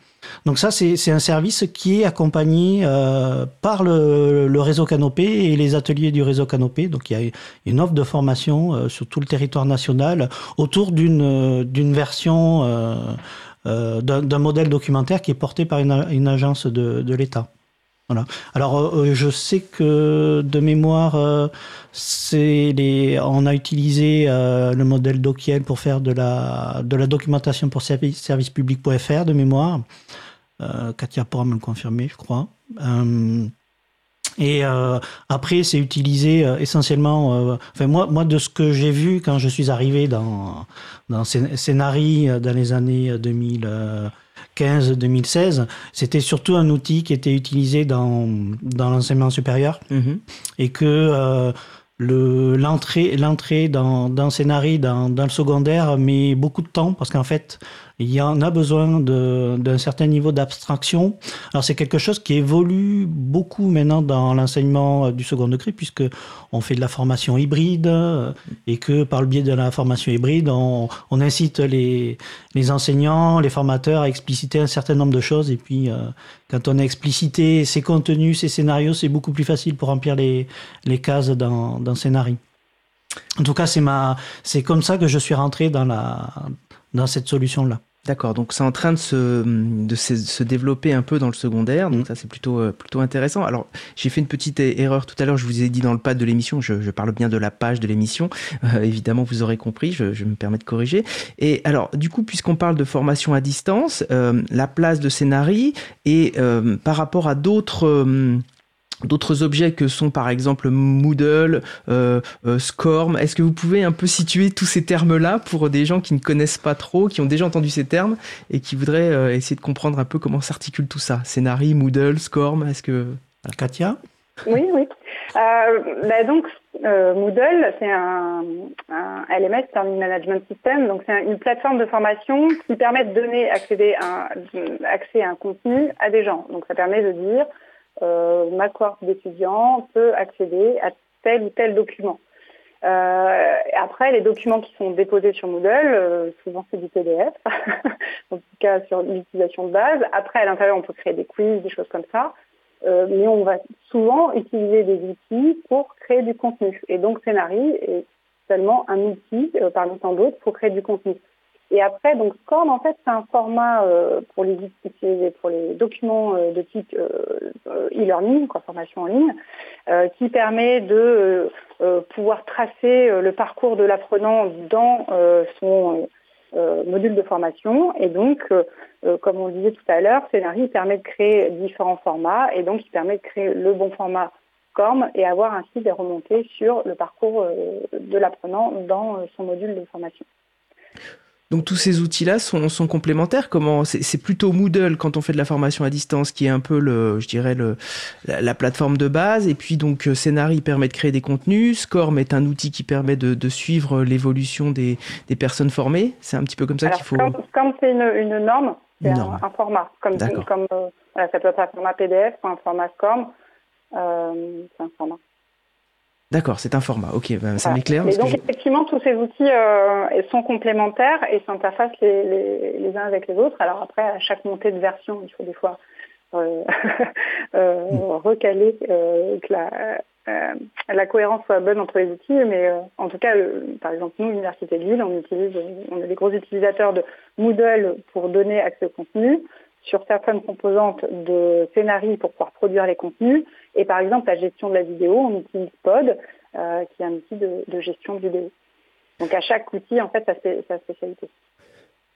Donc ça, c'est un service qui est accompagné euh, par le, réseau Canopé et les ateliers du réseau Canopé. Donc il y a une offre de formation euh, sur tout le territoire national autour d'une version euh, euh, d'un modèle documentaire qui est porté par une, agence de, l'État. Alors, euh, euh, je sais que de mémoire, euh, on a utilisé euh, le modèle Dokiel pour faire de la, de documentation pour service, servicepublic.fr de mémoire. Katia pourra me le confirmer, je crois. Et euh, après, c'est utilisé euh, essentiellement. Euh, enfin, moi, moi, de ce que j'ai vu quand je suis arrivé dans dans Scénarii dans les années 2015-2016, c'était surtout un outil qui était utilisé dans dans l'enseignement supérieur mm-hmm. et que le l'entrée l'entrée dans dans Scénarii dans dans le secondaire met beaucoup de temps parce qu'en fait il y en a besoin d'un certain niveau d'abstraction. Alors c'est quelque chose qui évolue beaucoup maintenant dans l'enseignement euh, du second degré puisque on fait de la formation hybride euh, et que par le biais de la formation hybride, on, on incite les, les enseignants, les formateurs à expliciter un certain nombre de choses et puis euh, quand on a explicité ces contenus, ces scénarios, c'est beaucoup plus facile pour remplir les, les cases dans, dans scénario. En tout cas, c'est ma, c'est comme ça que je suis rentré dans la, dans cette solution-là. D'accord, donc c'est en train de se, de se, développer un peu dans le secondaire, donc mm. ça c'est plutôt, euh, plutôt intéressant. Alors j'ai fait une petite erreur tout à l'heure, je vous ai dit dans le pad de l'émission, je, je, parle bien de la page de l'émission, euh, évidemment vous aurez compris, je, je, me permets de corriger. Et alors du coup, puisqu'on parle de formation à distance, euh, la place de Scénarii et par rapport à d'autres d'autres objets que sont par exemple Moodle, euh, euh, SCORM. Est-ce que vous pouvez un peu situer tous ces termes-là pour des gens qui ne connaissent pas trop, qui ont déjà entendu ces termes et qui voudraient euh, essayer de comprendre un peu comment s'articule tout ça? Scénarii, Moodle, SCORM, est-ce que... Katia? Oui, oui. Bah donc, Moodle, c'est un, un, LMS, Learning Management System, donc c'est une plateforme de formation qui permet de donner accéder un, accès à un contenu à des gens. Donc ça permet de dire ma cohorte d'étudiants peut accéder à tel ou tel document. Euh, après, les documents qui sont déposés sur Moodle, euh, souvent c'est du PDF, en tout cas sur l'utilisation de base. Après, à l'intérieur, on peut créer des quiz, des choses comme ça. Euh, mais on va souvent utiliser des outils pour créer du contenu. Et donc, Scénarii est seulement un outil euh, parmi tant d'autres pour créer du contenu. Et après, donc Scorn, en fait, c'est un format euh, pour les pour les documents euh, de type euh, e-learning, quoi, formation en ligne, qui permet de pouvoir tracer le parcours de l'apprenant dans son module de formation. Et donc, comme on le disait tout à l'heure, Scénarii permet de créer différents formats et donc il permet de créer le bon format et avoir ainsi des remontées sur le parcours de l'apprenant dans son module de formation. Donc tous ces outils-là sont, sont, complémentaires. Comment c'est plutôt Moodle quand on fait de la formation à distance qui est un peu le, je dirais le, la, plateforme de base. Et puis donc Scénarii permet de créer des contenus. SCORM est un outil qui permet de, de suivre l'évolution des, des, personnes formées. C'est un petit peu comme ça qu'il faut. SCORM c'est une, une, norme, c'est un, un, format. Comme, comme euh, voilà, ça peut être un format PDF ou un format SCORM. Euh, c'est un format. D'accord, c'est un format. Ok, ben, ça m'éclaire. Et donc effectivement, tous ces outils euh, sont complémentaires et s'interfacent les, les, uns avec les autres. Alors après, à chaque montée de version, il faut des fois euh, euh, recaler que la, la cohérence soit bonne entre les outils. Mais en tout cas, par exemple, nous, l'Université de Lille, on utilise, on est des gros utilisateurs de Moodle pour donner accès au contenu sur certaines composantes de scénarii pour pouvoir produire les contenus. Et par exemple, la gestion de la vidéo, on utilise Pod, euh, qui est un outil de, gestion de vidéo. Donc à chaque outil, en fait, sa, sa spécialité.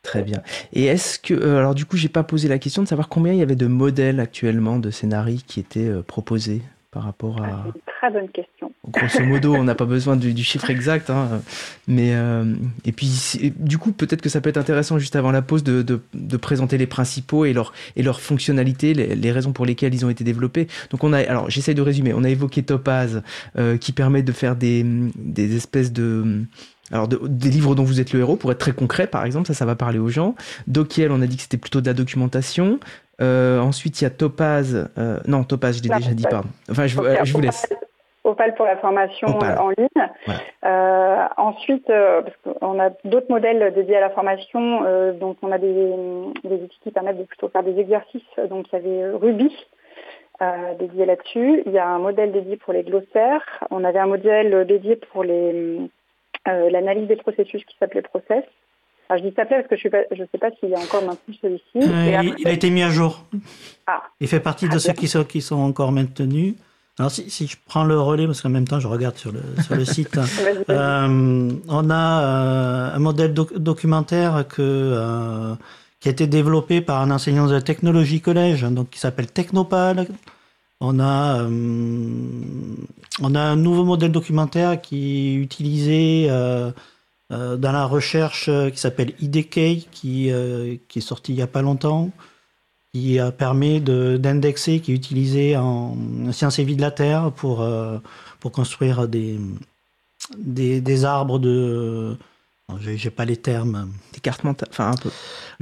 Très bien. Et est-ce que, euh, alors du coup, j'ai pas posé la question de savoir combien il y avait de modèles actuellement de scénarii qui étaient euh, proposés? Par rapport à... Ah, c'est une très bonne question. Grosso modo, on n'a pas besoin du, chiffre exact, hein, mais euh, et puis du coup, peut-être que ça peut être intéressant juste avant la pause de, de, de présenter les principaux et leurs et leurs fonctionnalités, les, les, raisons pour lesquelles ils ont été développés. Donc on a, alors j'essaye de résumer. On a évoqué Topaz, euh, qui permet de faire des des espèces de alors des livres dont vous êtes le héros, pour être très concret par exemple, ça ça va parler aux gens. Dokiel, on a dit que c'était plutôt de la documentation. Euh, ensuite, il y a Topaz. Euh, non, Topaz, je l'ai déjà dit, pardon. Enfin, je, je vous laisse. Opal pour la formation en ligne. Euh, ensuite, parce qu'on a d'autres modèles dédiés à la formation, donc on a des, des, outils qui permettent de plutôt faire des exercices. Donc il y avait Ruby dédié là-dessus. Il y a un modèle dédié pour les glossaires. On avait un modèle dédié pour les l'analyse des processus qui s'appelait Process je dis s'appelait parce que je ne sais pas s'il a encore maintenu celui-ci. Euh, il a été mis à jour. Ah. Il fait partie de ceux qui sont, qui sont encore maintenus. Alors si, si, je prends le relais, parce qu'en même temps je regarde sur le, sur le site, euh, on a euh, un modèle documentaire que, euh, qui a été développé par un enseignant de technologie collège, donc qui s'appelle Technopal, On a, on a un nouveau modèle documentaire qui est utilisé dans la recherche qui s'appelle IDK, qui, qui est sorti il n'y a pas longtemps, qui permet d'indexer, qui est utilisé en sciences et vie de la Terre pour, pour construire des, des, des arbres de j'ai pas les termes. Des cartes mentales, enfin un peu.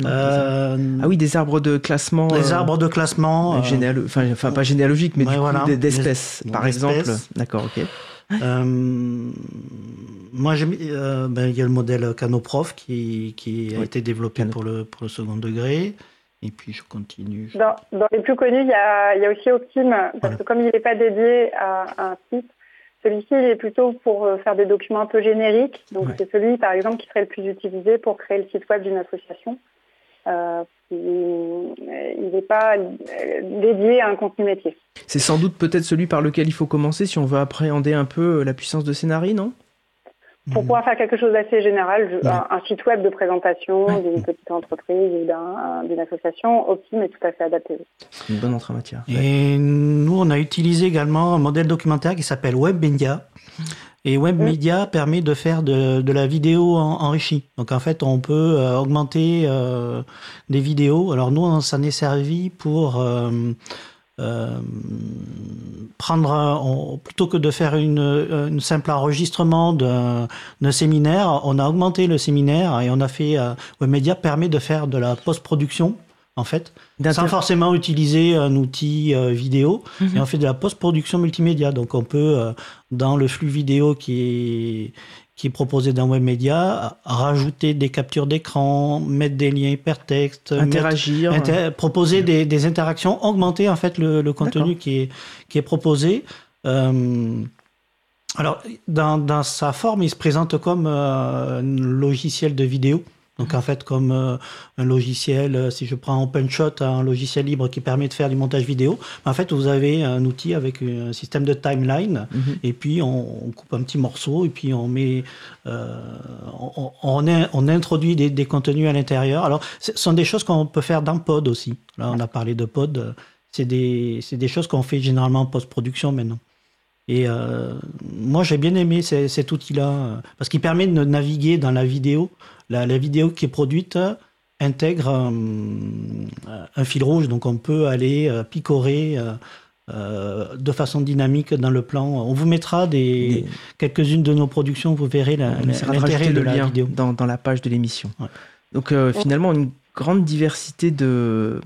Euh, ah oui, des arbres de classement. Des euh, arbres de classement. Euh, enfin, pas généalogique, mais du coup, d'espèces, par exemple. D'accord, ok. Moi, ben, il y a le modèle Canoprof qui, qui a été développé pour le, pour le second degré. Et puis je continue. Dans, dans les plus connus, il y a, il y a aussi Optim, parce que comme il n'est pas dédié à, à un site, celui-ci, il est plutôt pour euh, faire des documents un peu génériques. Donc, c'est celui, par exemple, qui serait le plus utilisé pour créer le site web d'une association. Euh, il n'est pas euh, dédié à un contenu métier. C'est sans doute peut-être celui par lequel il faut commencer si on veut appréhender un peu la puissance de Scénarii, non? Pour pouvoir faire quelque chose d'assez général, un, site web de présentation d'une petite entreprise ou d'une association, Optim est tout à fait adapté. C'est une bonne entrée en matière. Et nous, on a utilisé également un modèle documentaire qui s'appelle WebMedia. Et WebMedia permet de faire de, la vidéo enrichie. Donc en fait, on peut euh, augmenter euh, des vidéos. Alors nous, on s'en est servi pour... Euh, euh, prendre plutôt que de faire une, une simple enregistrement d'un séminaire, on a augmenté le séminaire et on a fait euh, Webmedia permet de faire de la post-production en fait, sans forcément utiliser un outil euh, vidéo. Mhm. Et on fait de la post-production multimédia. Donc on peut, euh, dans le flux vidéo qui est, qui est proposé dans Webmedia, rajouter des captures d'écran, mettre des liens hypertextes, interagir, proposer des, des, interactions, augmenter en fait le, le contenu qui est, qui est proposé. Euh, alors, dans, dans, sa forme, il se présente comme euh, un logiciel de vidéo. Donc en fait, comme euh, un logiciel, euh, si je prends OpenShot, un logiciel libre qui permet de faire du montage vidéo, en fait, vous avez un outil avec un système de timeline, mhm. et puis on, coupe un petit morceau, et puis on met, euh, on, on, introduit des, des, contenus à l'intérieur. Alors, ce sont des choses qu'on peut faire dans Pod aussi. Là, on a parlé de Pod. C'est des, des choses qu'on fait généralement en post-production maintenant. Et euh, moi, j'ai bien aimé cet outil-là, parce qu'il permet de naviguer dans la vidéo la, vidéo qui est produite intègre un, fil rouge, donc on peut aller euh, picorer euh, euh, de façon dynamique dans le plan. On vous mettra des, quelques-unes de nos productions, vous verrez l'intérêt de, la vidéo. Dans, dans, la page de l'émission. Donc finalement, une grande diversité de,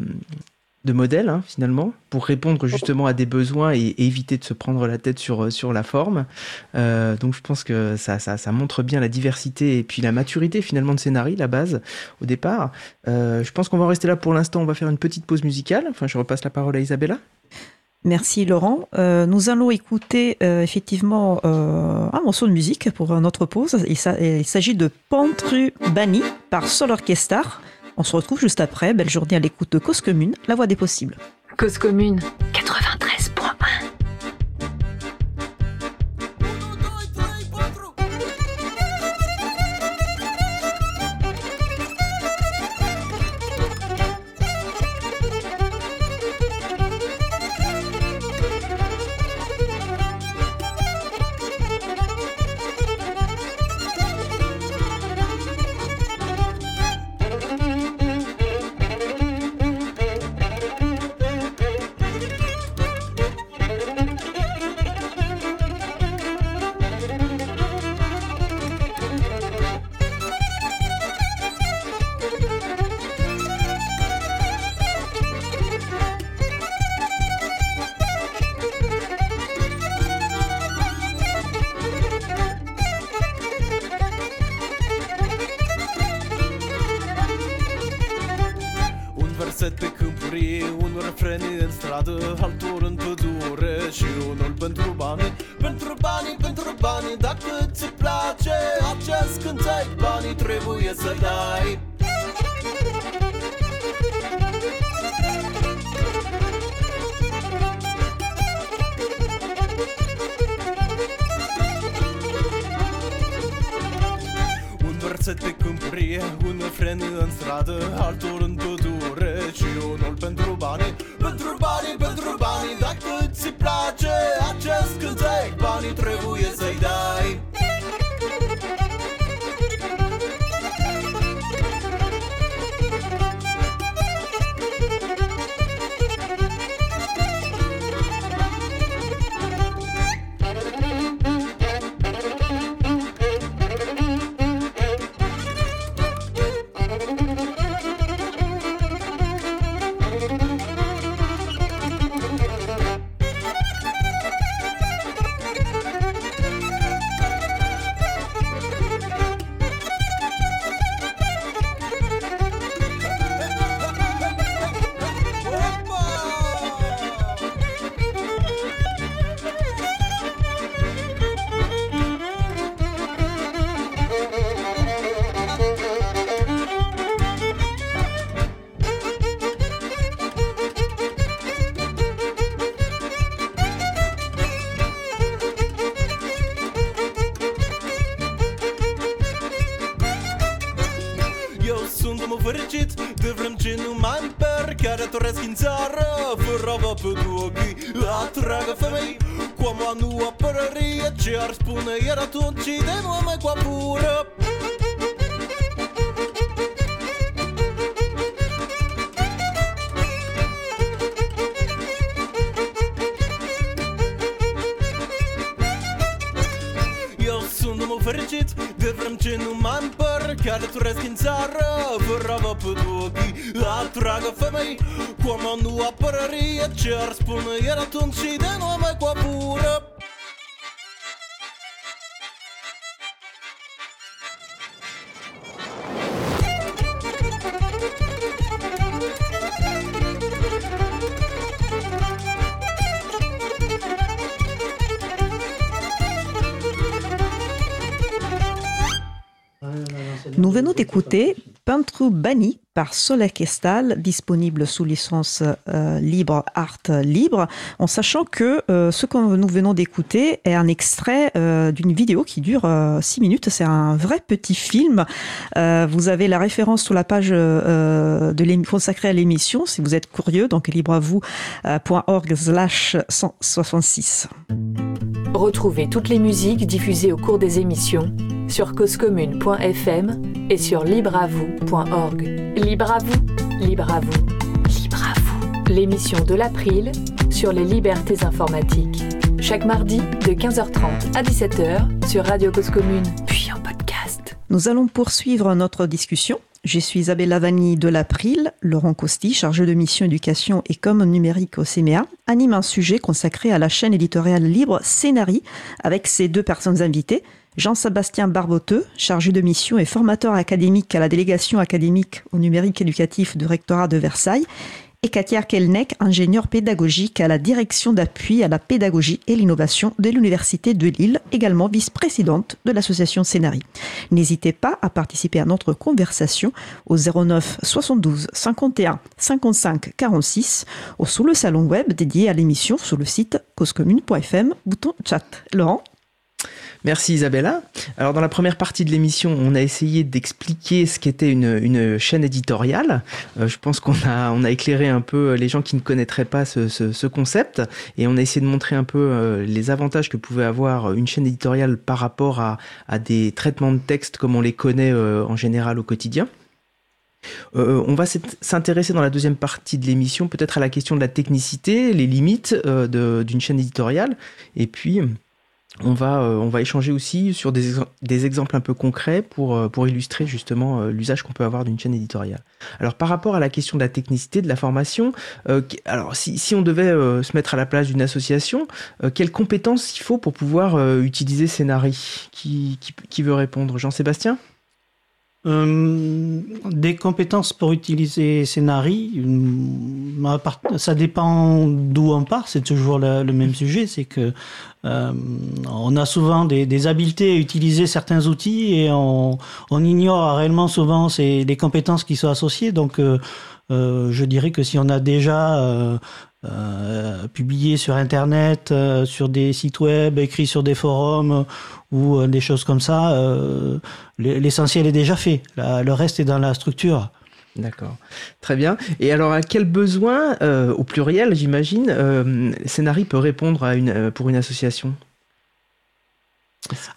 de modèles hein, finalement pour répondre justement à des besoins et, éviter de se prendre la tête sur, euh, sur la forme. Euh, donc je pense que ça, ça, montre bien la diversité et puis la maturité finalement de scénario, la base au départ. Euh, je pense qu'on va rester là pour l'instant. On va faire une petite pause musicale. Enfin, je repasse la parole à Isabella. Merci Laurent. nous allons écouter effectivement un morceau de musique pour notre pause. Il, s'agit de Pantru Bani par Sol Orchestra. On se retrouve juste après. Belle journée à l'écoute de Cause Commune, la voix des possibles. Cause Commune 93. Soleil Estal, disponible sous licence euh, libre, art libre, en sachant que euh, ce que nous venons d'écouter est un extrait euh, d'une vidéo qui dure 6 minutes. C'est un vrai petit film. vous avez la référence sur la page consacrée à l'émission si vous êtes curieux, donc libreavou.org slash 166. Retrouvez toutes les musiques diffusées au cours des émissions sur causecommune.fm et sur libreavou.org. Libre à vous, libre vous, libre vous. L'émission de l'April sur les libertés informatiques. Chaque mardi de 15h30 à 17h sur Radio Cause Commune, puis en podcast. Nous allons poursuivre notre discussion. Je suis Isabelle Lavani de l'April. Laurent Costi, chargé de mission éducation et com numérique au CMA, anime un sujet consacré à la chaîne éditoriale libre Scénarii avec ses deux personnes invitées. Jean-Sébastien Barboteux, chargé de mission et formateur académique à la délégation académique au numérique éducatif du rectorat de Versailles, et Katia Kelnek, ingénieur pédagogique à la direction d'appui à la pédagogie et l'innovation de l'Université de Lille, également vice-présidente de l'association Scénarii. N'hésitez pas à participer à notre conversation au 09 72 51 55 46 ou sous le salon web dédié à l'émission sur le site causecommune.fm, bouton chat. Laurent Merci Isabella. Alors dans la première partie de l'émission, on a essayé d'expliquer ce qu'était une, chaîne éditoriale. Euh, je pense qu'on a, éclairé un peu les gens qui ne connaîtraient pas ce, ce, ce concept et on a essayé de montrer un peu euh, les avantages que pouvait avoir une chaîne éditoriale par rapport à, des traitements de texte comme on les connaît euh, en général au quotidien. On va s'intéresser dans la deuxième partie de l'émission peut-être à la question de la technicité, les limites d'une chaîne éditoriale, et puis on va, euh, on va échanger aussi sur des, des, exemples un peu concrets pour, euh, pour illustrer justement euh, l'usage qu'on peut avoir d'une chaîne éditoriale. Alors par rapport à la question de la technicité, de la formation, alors si, si, on devait se mettre à la place d'une association, quelles compétences il faut pour pouvoir utiliser Scénari qui, qui, qui veut répondre? Jean-Sébastien? Euh, des compétences pour utiliser Scénari, ça dépend d'où on part, c'est toujours le, même sujet, c'est que euh, on a souvent des, habiletés à utiliser certains outils et on, ignore réellement souvent les compétences qui sont associées. Donc, euh je dirais que si on a déjà euh, euh, publié sur Internet, euh, sur des sites web, écrit sur des forums ou euh, des choses comme ça, euh, l'essentiel est déjà fait. Le reste est dans la structure. D'accord. Très bien. Et alors, à quel besoin, euh, au pluriel, j'imagine, euh, Scénarii peut répondre à une, euh, pour une association?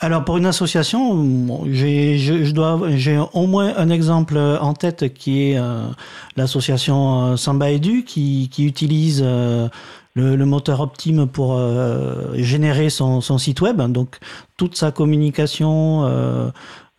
Alors pour une association, j'ai je, je dois j'ai au moins un exemple en tête qui est euh, l'association euh, Samba Edu qui, qui utilise euh, le, le, moteur Optime pour générer son, son, site web. Donc toute sa communication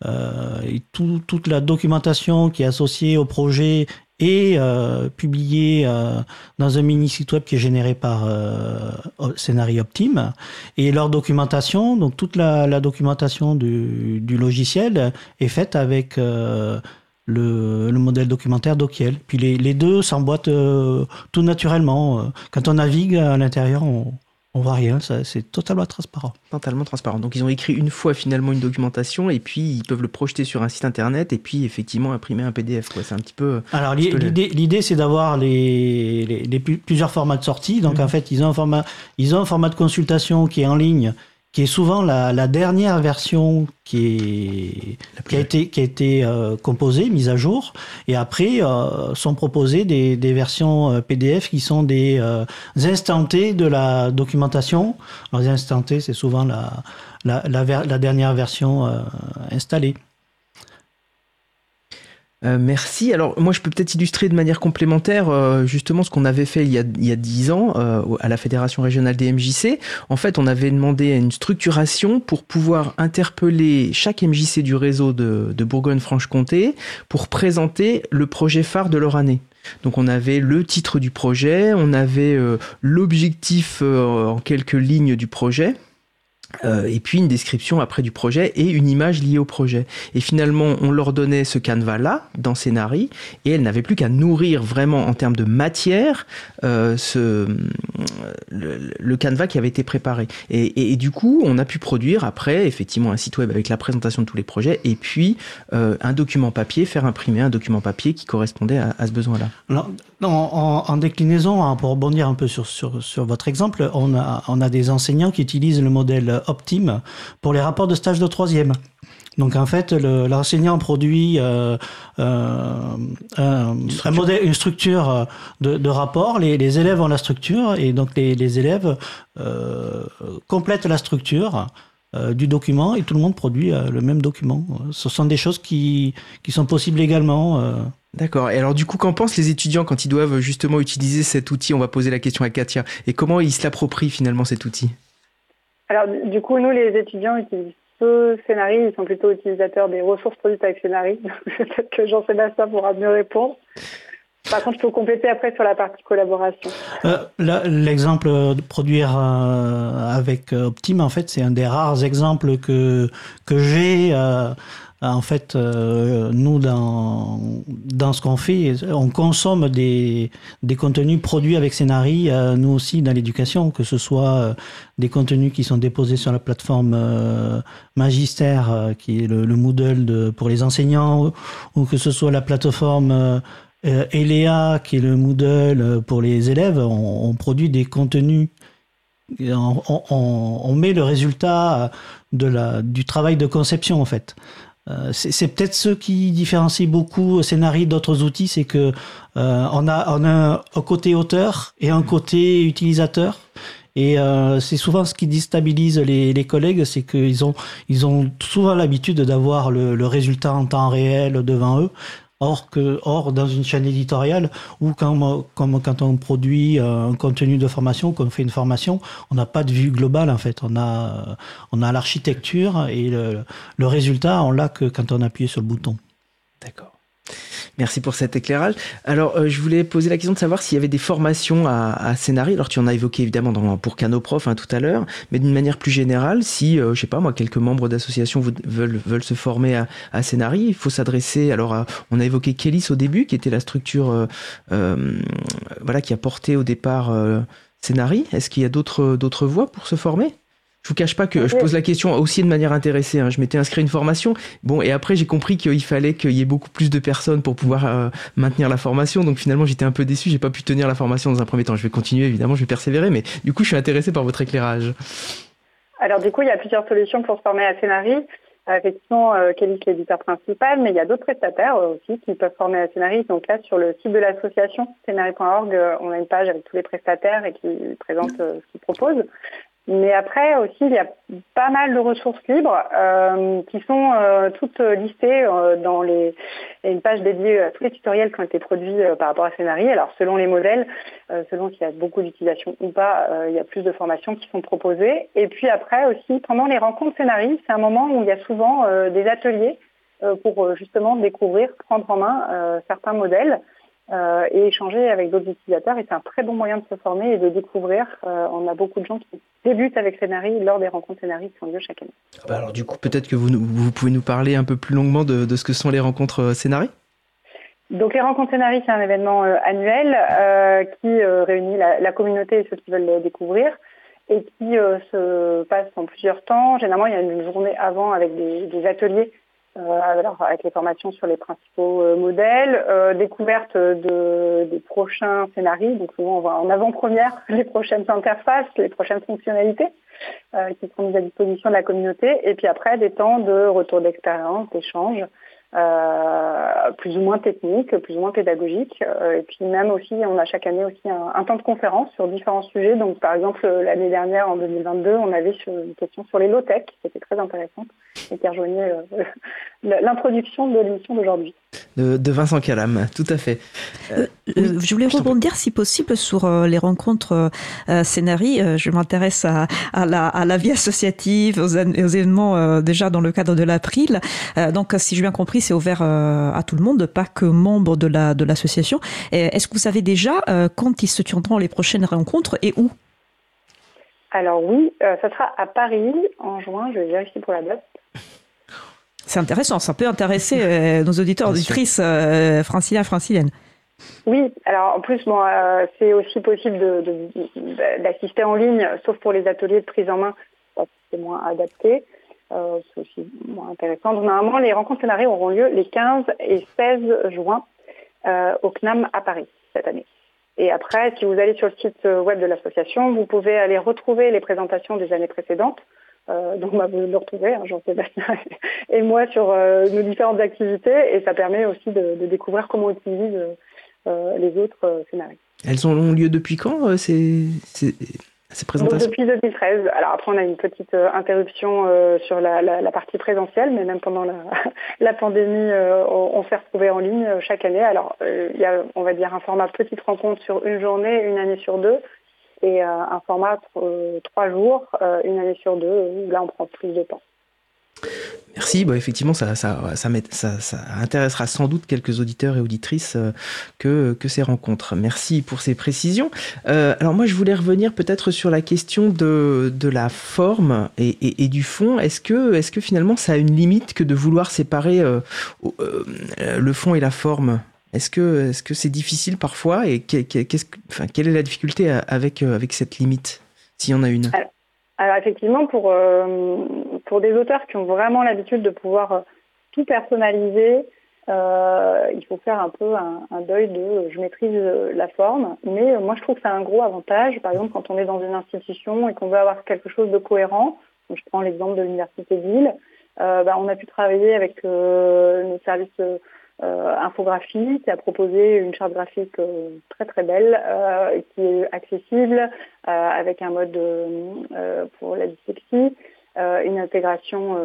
euh, et tout, toute la documentation qui est associée au projet et euh, publié euh, dans un mini site web qui est généré par euh, Scénario Optime. Et leur documentation, donc toute la, la documentation du, du, logiciel est faite avec euh, le, le, modèle documentaire Dokiel. Puis les, les deux s'emboîtent euh, tout naturellement. Quand on navigue à l'intérieur, on, on voit rien, c'est totalement transparent. Totalement transparent. Donc ils ont écrit une fois finalement une documentation et puis ils peuvent le projeter sur un site internet et puis effectivement imprimer un PDF. C'est un petit peu. Alors l'idée, c'est d'avoir les, les, les, plusieurs formats de sortie. Donc mmh. en fait, ils ont un format, ils ont un format de consultation qui est en ligne qui est souvent la, dernière version qui, est, qui a été, qui a été euh, composée, mise à jour, et après euh, sont proposées des, des versions euh, PDF qui sont des instantés de la documentation. Alors les instantés, c'est souvent la, la, la, la, dernière version installée. Euh, merci. Alors moi je peux peut-être illustrer de manière complémentaire euh, justement ce qu'on avait fait il y a, 10 ans euh, à la Fédération régionale des MJC. En fait on avait demandé une structuration pour pouvoir interpeller chaque MJC du réseau de, de Bourgogne-Franche-Comté pour présenter le projet phare de leur année. Donc on avait le titre du projet, on avait l'objectif en quelques lignes du projet euh, et puis une description après du projet et une image liée au projet. Et finalement, on leur donnait ce canevas-là dans Scénari et elles n'avaient plus qu'à nourrir vraiment en termes de matière euh, ce, le, le, canevas qui avait été préparé. Et, du coup, on a pu produire après effectivement un site web avec la présentation de tous les projets et puis euh, un document papier, faire imprimer un document papier qui correspondait à ce besoin-là. Non, en, en, déclinaison, hein, pour rebondir un peu sur, sur, sur votre exemple, on a, on a des enseignants qui utilisent le modèle Optim pour les rapports de stage de troisième. Donc en fait, l'enseignant produit euh, euh, un, modèle, une structure de, de rapport. Les, les, élèves ont la structure et donc les, les élèves euh, complètent la structure du document et tout le monde produit euh, le même document. Ce sont des choses qui, qui sont possibles également. Euh. D'accord. Et alors du coup, qu'en pensent les étudiants quand ils doivent justement utiliser cet outil? On va poser la question à Katia. Et comment ils se l'approprient finalement cet outil? Alors, du coup, nous, les étudiants utilisent ce scénario, ils sont plutôt utilisateurs des ressources produites avec scénario. Peut-être que Jean-Sébastien pourra mieux répondre. Par contre, je peux compléter après sur la partie collaboration. Euh, L'exemple de produire euh, avec Optim, en fait, c'est un des rares exemples que, que j'ai. Euh, en fait, euh, nous, dans, dans ce qu'on fait, on consomme des, des contenus produits avec Scénari, euh, nous aussi dans l'éducation, que ce soit euh, des contenus qui sont déposés sur la plateforme Magister, qui est le, Moodle de, pour les enseignants, ou que ce soit la plateforme Elea, qui est le Moodle pour les élèves. On, produit des contenus on, met le résultat de la, du travail de conception en fait. Euh, c'est peut-être ce qui différencie beaucoup Scénarii d'autres outils, c'est que euh, on, a, un côté auteur et un côté utilisateur. Et euh, c'est souvent ce qui déstabilise les, les collègues, c'est qu'ils ont, ils ont souvent l'habitude d'avoir le, résultat en temps réel devant eux. Or, que, or, dans une chaîne éditoriale, ou quand, comme quand on produit un contenu de formation, qu'on fait une formation, on n'a pas de vue globale en fait. On a, on a l'architecture et le, le résultat, on l'a que quand on appuie sur le bouton. D'accord. Merci pour cet éclairage. Alors, euh, je voulais poser la question de savoir s'il y avait des formations à, à. Alors, tu en as évoqué évidemment pour Canoprof hein, tout à l'heure, mais d'une manière plus générale, si, euh, je sais pas moi, quelques membres d'associations veulent, se former à, à il faut s'adresser. Alors, on a évoqué Kélis au début, qui était la structure, euh, euh voilà, qui a porté au départ scénario. Est-ce qu'il y a d'autres voies pour se former? Je vous cache pas que je pose la question aussi de manière intéressée. Hein. Je m'étais inscrit à une formation. Bon, et après, j'ai compris qu'il fallait qu'il y ait beaucoup plus de personnes pour pouvoir euh, maintenir la formation. Donc finalement, j'étais un peu déçu. J'ai pas pu tenir la formation dans un premier temps. Je vais continuer, évidemment, je vais persévérer. Mais du coup, je suis intéressé par votre éclairage. Alors, du coup, il y a plusieurs solutions pour se former à Scénarii. Euh, effectivement, euh, Kelly est l'éditeur principal, mais il y a d'autres prestataires euh, aussi qui peuvent former à Scénarii. Donc là, sur le site de l'association scénarii.org, on a une page avec tous les prestataires et qui présente ce qu'ils proposent. Mais après aussi, il y a pas mal de ressources libres euh, qui sont euh, toutes listées euh, dans les une page dédiée à tous les tutoriels qui ont été produits euh, par rapport à Scénarii. Alors selon les modèles, euh, selon s'il y a beaucoup d'utilisation ou pas, il y a plus de formations qui sont proposées. Et puis après aussi, pendant les rencontres Scénarii, c'est un moment où il y a souvent des ateliers pour justement découvrir, prendre en main certains modèles. Euh, et échanger avec d'autres utilisateurs. Et c'est un très bon moyen de se former et de découvrir. Euh, on a beaucoup de gens qui débutent avec Scénarii lors des rencontres Scénarii qui ont lieu chaque année. Ah bah alors du coup, peut-être que vous, vous pouvez nous parler un peu plus longuement de, de ce que sont les rencontres euh, Scénarii donc les rencontres Scénarii, c'est un événement euh, annuel qui réunit la, la, communauté et ceux qui veulent les découvrir et qui se passe en plusieurs temps. Généralement, il y a une journée avant avec des, des ateliers alors avec les formations sur les principaux euh, modèles, euh, découverte de, des prochains scénarios, donc souvent on voit en avant-première les prochaines interfaces, les prochaines fonctionnalités. qui seront mis à disposition de la communauté. Et puis après, des temps de retour d'expérience, d'échange. Euh, plus ou moins technique, plus ou moins pédagogique. Euh, et puis même aussi, on a chaque année aussi un, temps de conférence sur différents sujets. Donc par exemple, l'année dernière, en 2022, on avait une question sur les low-tech, qui était très intéressante et qui rejoignait euh, l'introduction de l'émission d'aujourd'hui. De, Vincent Calam, tout à fait. je voulais rebondir, si possible, sur les rencontres Scénarii. je m'intéresse à, la, vie associative, aux, aux événements déjà dans le cadre de l'April. donc, si j'ai bien compris, c'est ouvert euh, à tout le monde, pas que membres de la de l'association. Est-ce que vous savez déjà euh, quand ils se tiendront les prochaines rencontres et où? Alors oui, euh, ça sera à Paris en juin. Je vais vérifier pour la date. C'est intéressant, ça peut intéresser nos auditeurs, auditrices franciliens, franciliennes. Oui, alors en plus, bon, c'est aussi possible d'assister en ligne, sauf pour les ateliers de prise en main, c'est moins adapté. Euh, c'est aussi intéressant. normalement, les rencontres scénarii auront lieu les 15 et 16 juin euh, au CNAM à Paris cette année. Et après, si vous allez sur le site web de l'association, vous pouvez aller retrouver les présentations des années précédentes. Euh, donc bah, vous le retrouvez, hein, Jean-Sébastien et moi, sur nos différentes activités. Et ça permet aussi de, découvrir comment utilisent les autres scénarios. Elles ont lieu depuis quand ces, depuis 2013. Alors après, on a une petite euh, interruption euh, sur la, partie présentielle, mais même pendant la, pandémie, euh, on, s'est retrouvé en ligne chaque année. Alors, il y a, on va dire, un format petite rencontre sur une journée, une année sur deux, et un format trois jours, une année sur deux, là, on prend plus de temps. Merci. Bon, effectivement, ça, ça, intéressera sans doute quelques auditeurs et auditrices euh, que, que ces rencontres. Merci pour ces précisions. Euh, alors moi, je voulais revenir peut-être sur la question de, de la forme et, et, du fond. Est-ce que, est que finalement, ça a une limite que de vouloir séparer euh, le fond et la forme? Est-ce que c'est -ce c'est difficile parfois Et quelle est la difficulté avec, avec cette limite, s'il y en a une? Alors effectivement, pour, euh, pour des auteurs qui ont vraiment l'habitude de pouvoir euh, tout personnaliser, euh, il faut faire un peu un, deuil de je maîtrise la forme, mais moi je trouve que c'est un gros avantage. Par exemple, quand on est dans une institution et qu'on veut avoir quelque chose de cohérent, je prends l'exemple de l'université de Lille, bah, on a pu travailler avec nos services euh, infographie qui a proposé une charte graphique euh, très très belle euh, qui est accessible avec un mode pour la dyslexie. Une intégration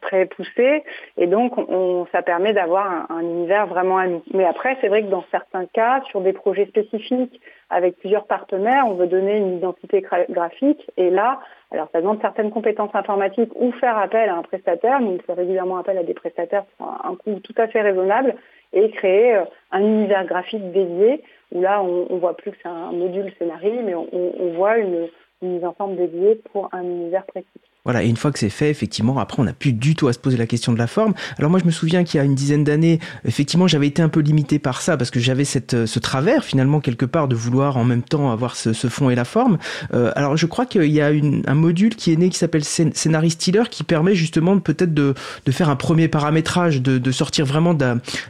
très poussée et donc on, ça permet d'avoir un, univers vraiment à nous. Mais après, c'est vrai que dans certains cas, sur des projets spécifiques avec plusieurs partenaires, on veut donner une identité graphique et là, alors ça demande certaines compétences informatiques ou faire appel à un prestataire, mais on fait régulièrement appel à des prestataires pour un coût tout à fait raisonnable et créer euh, un univers graphique dédié où là on, on voit plus que c'est un module scénario, mais on, on voit une, une mise en forme dédiée pour un univers précis. Voilà, et une fois que c'est fait, effectivement, après, on n'a plus du tout à se poser la question de la forme. Alors moi, je me souviens qu'il y a une dizaine d'années, effectivement, j'avais été un peu limité par ça, parce que j'avais cette, euh, ce travers, finalement, quelque part, de vouloir en même temps avoir ce, ce fond et la forme. Euh, alors, je crois qu'il y a une, un module qui est né, qui s'appelle Scenarii Stealer, qui permet justement peut-être de, de, faire un premier paramétrage, de, de sortir vraiment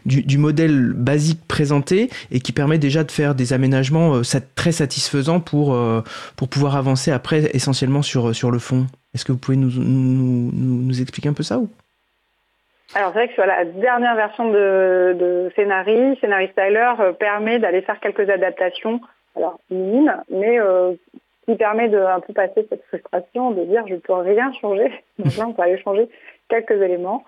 du, du, modèle basique présenté, et qui permet déjà de faire des aménagements euh, très satisfaisants pour, euh, pour pouvoir avancer après, essentiellement, sur, sur le fond. Est-ce que vous pouvez nous, expliquer un peu ça ou? Alors c'est vrai que sur la dernière version de, de Scénarii, Scénarii Styler euh, permet d'aller faire quelques adaptations, alors minimes, mais euh, qui permet de un peu passer cette frustration de dire je ne peux rien changer. Donc là on peut aller changer quelques éléments.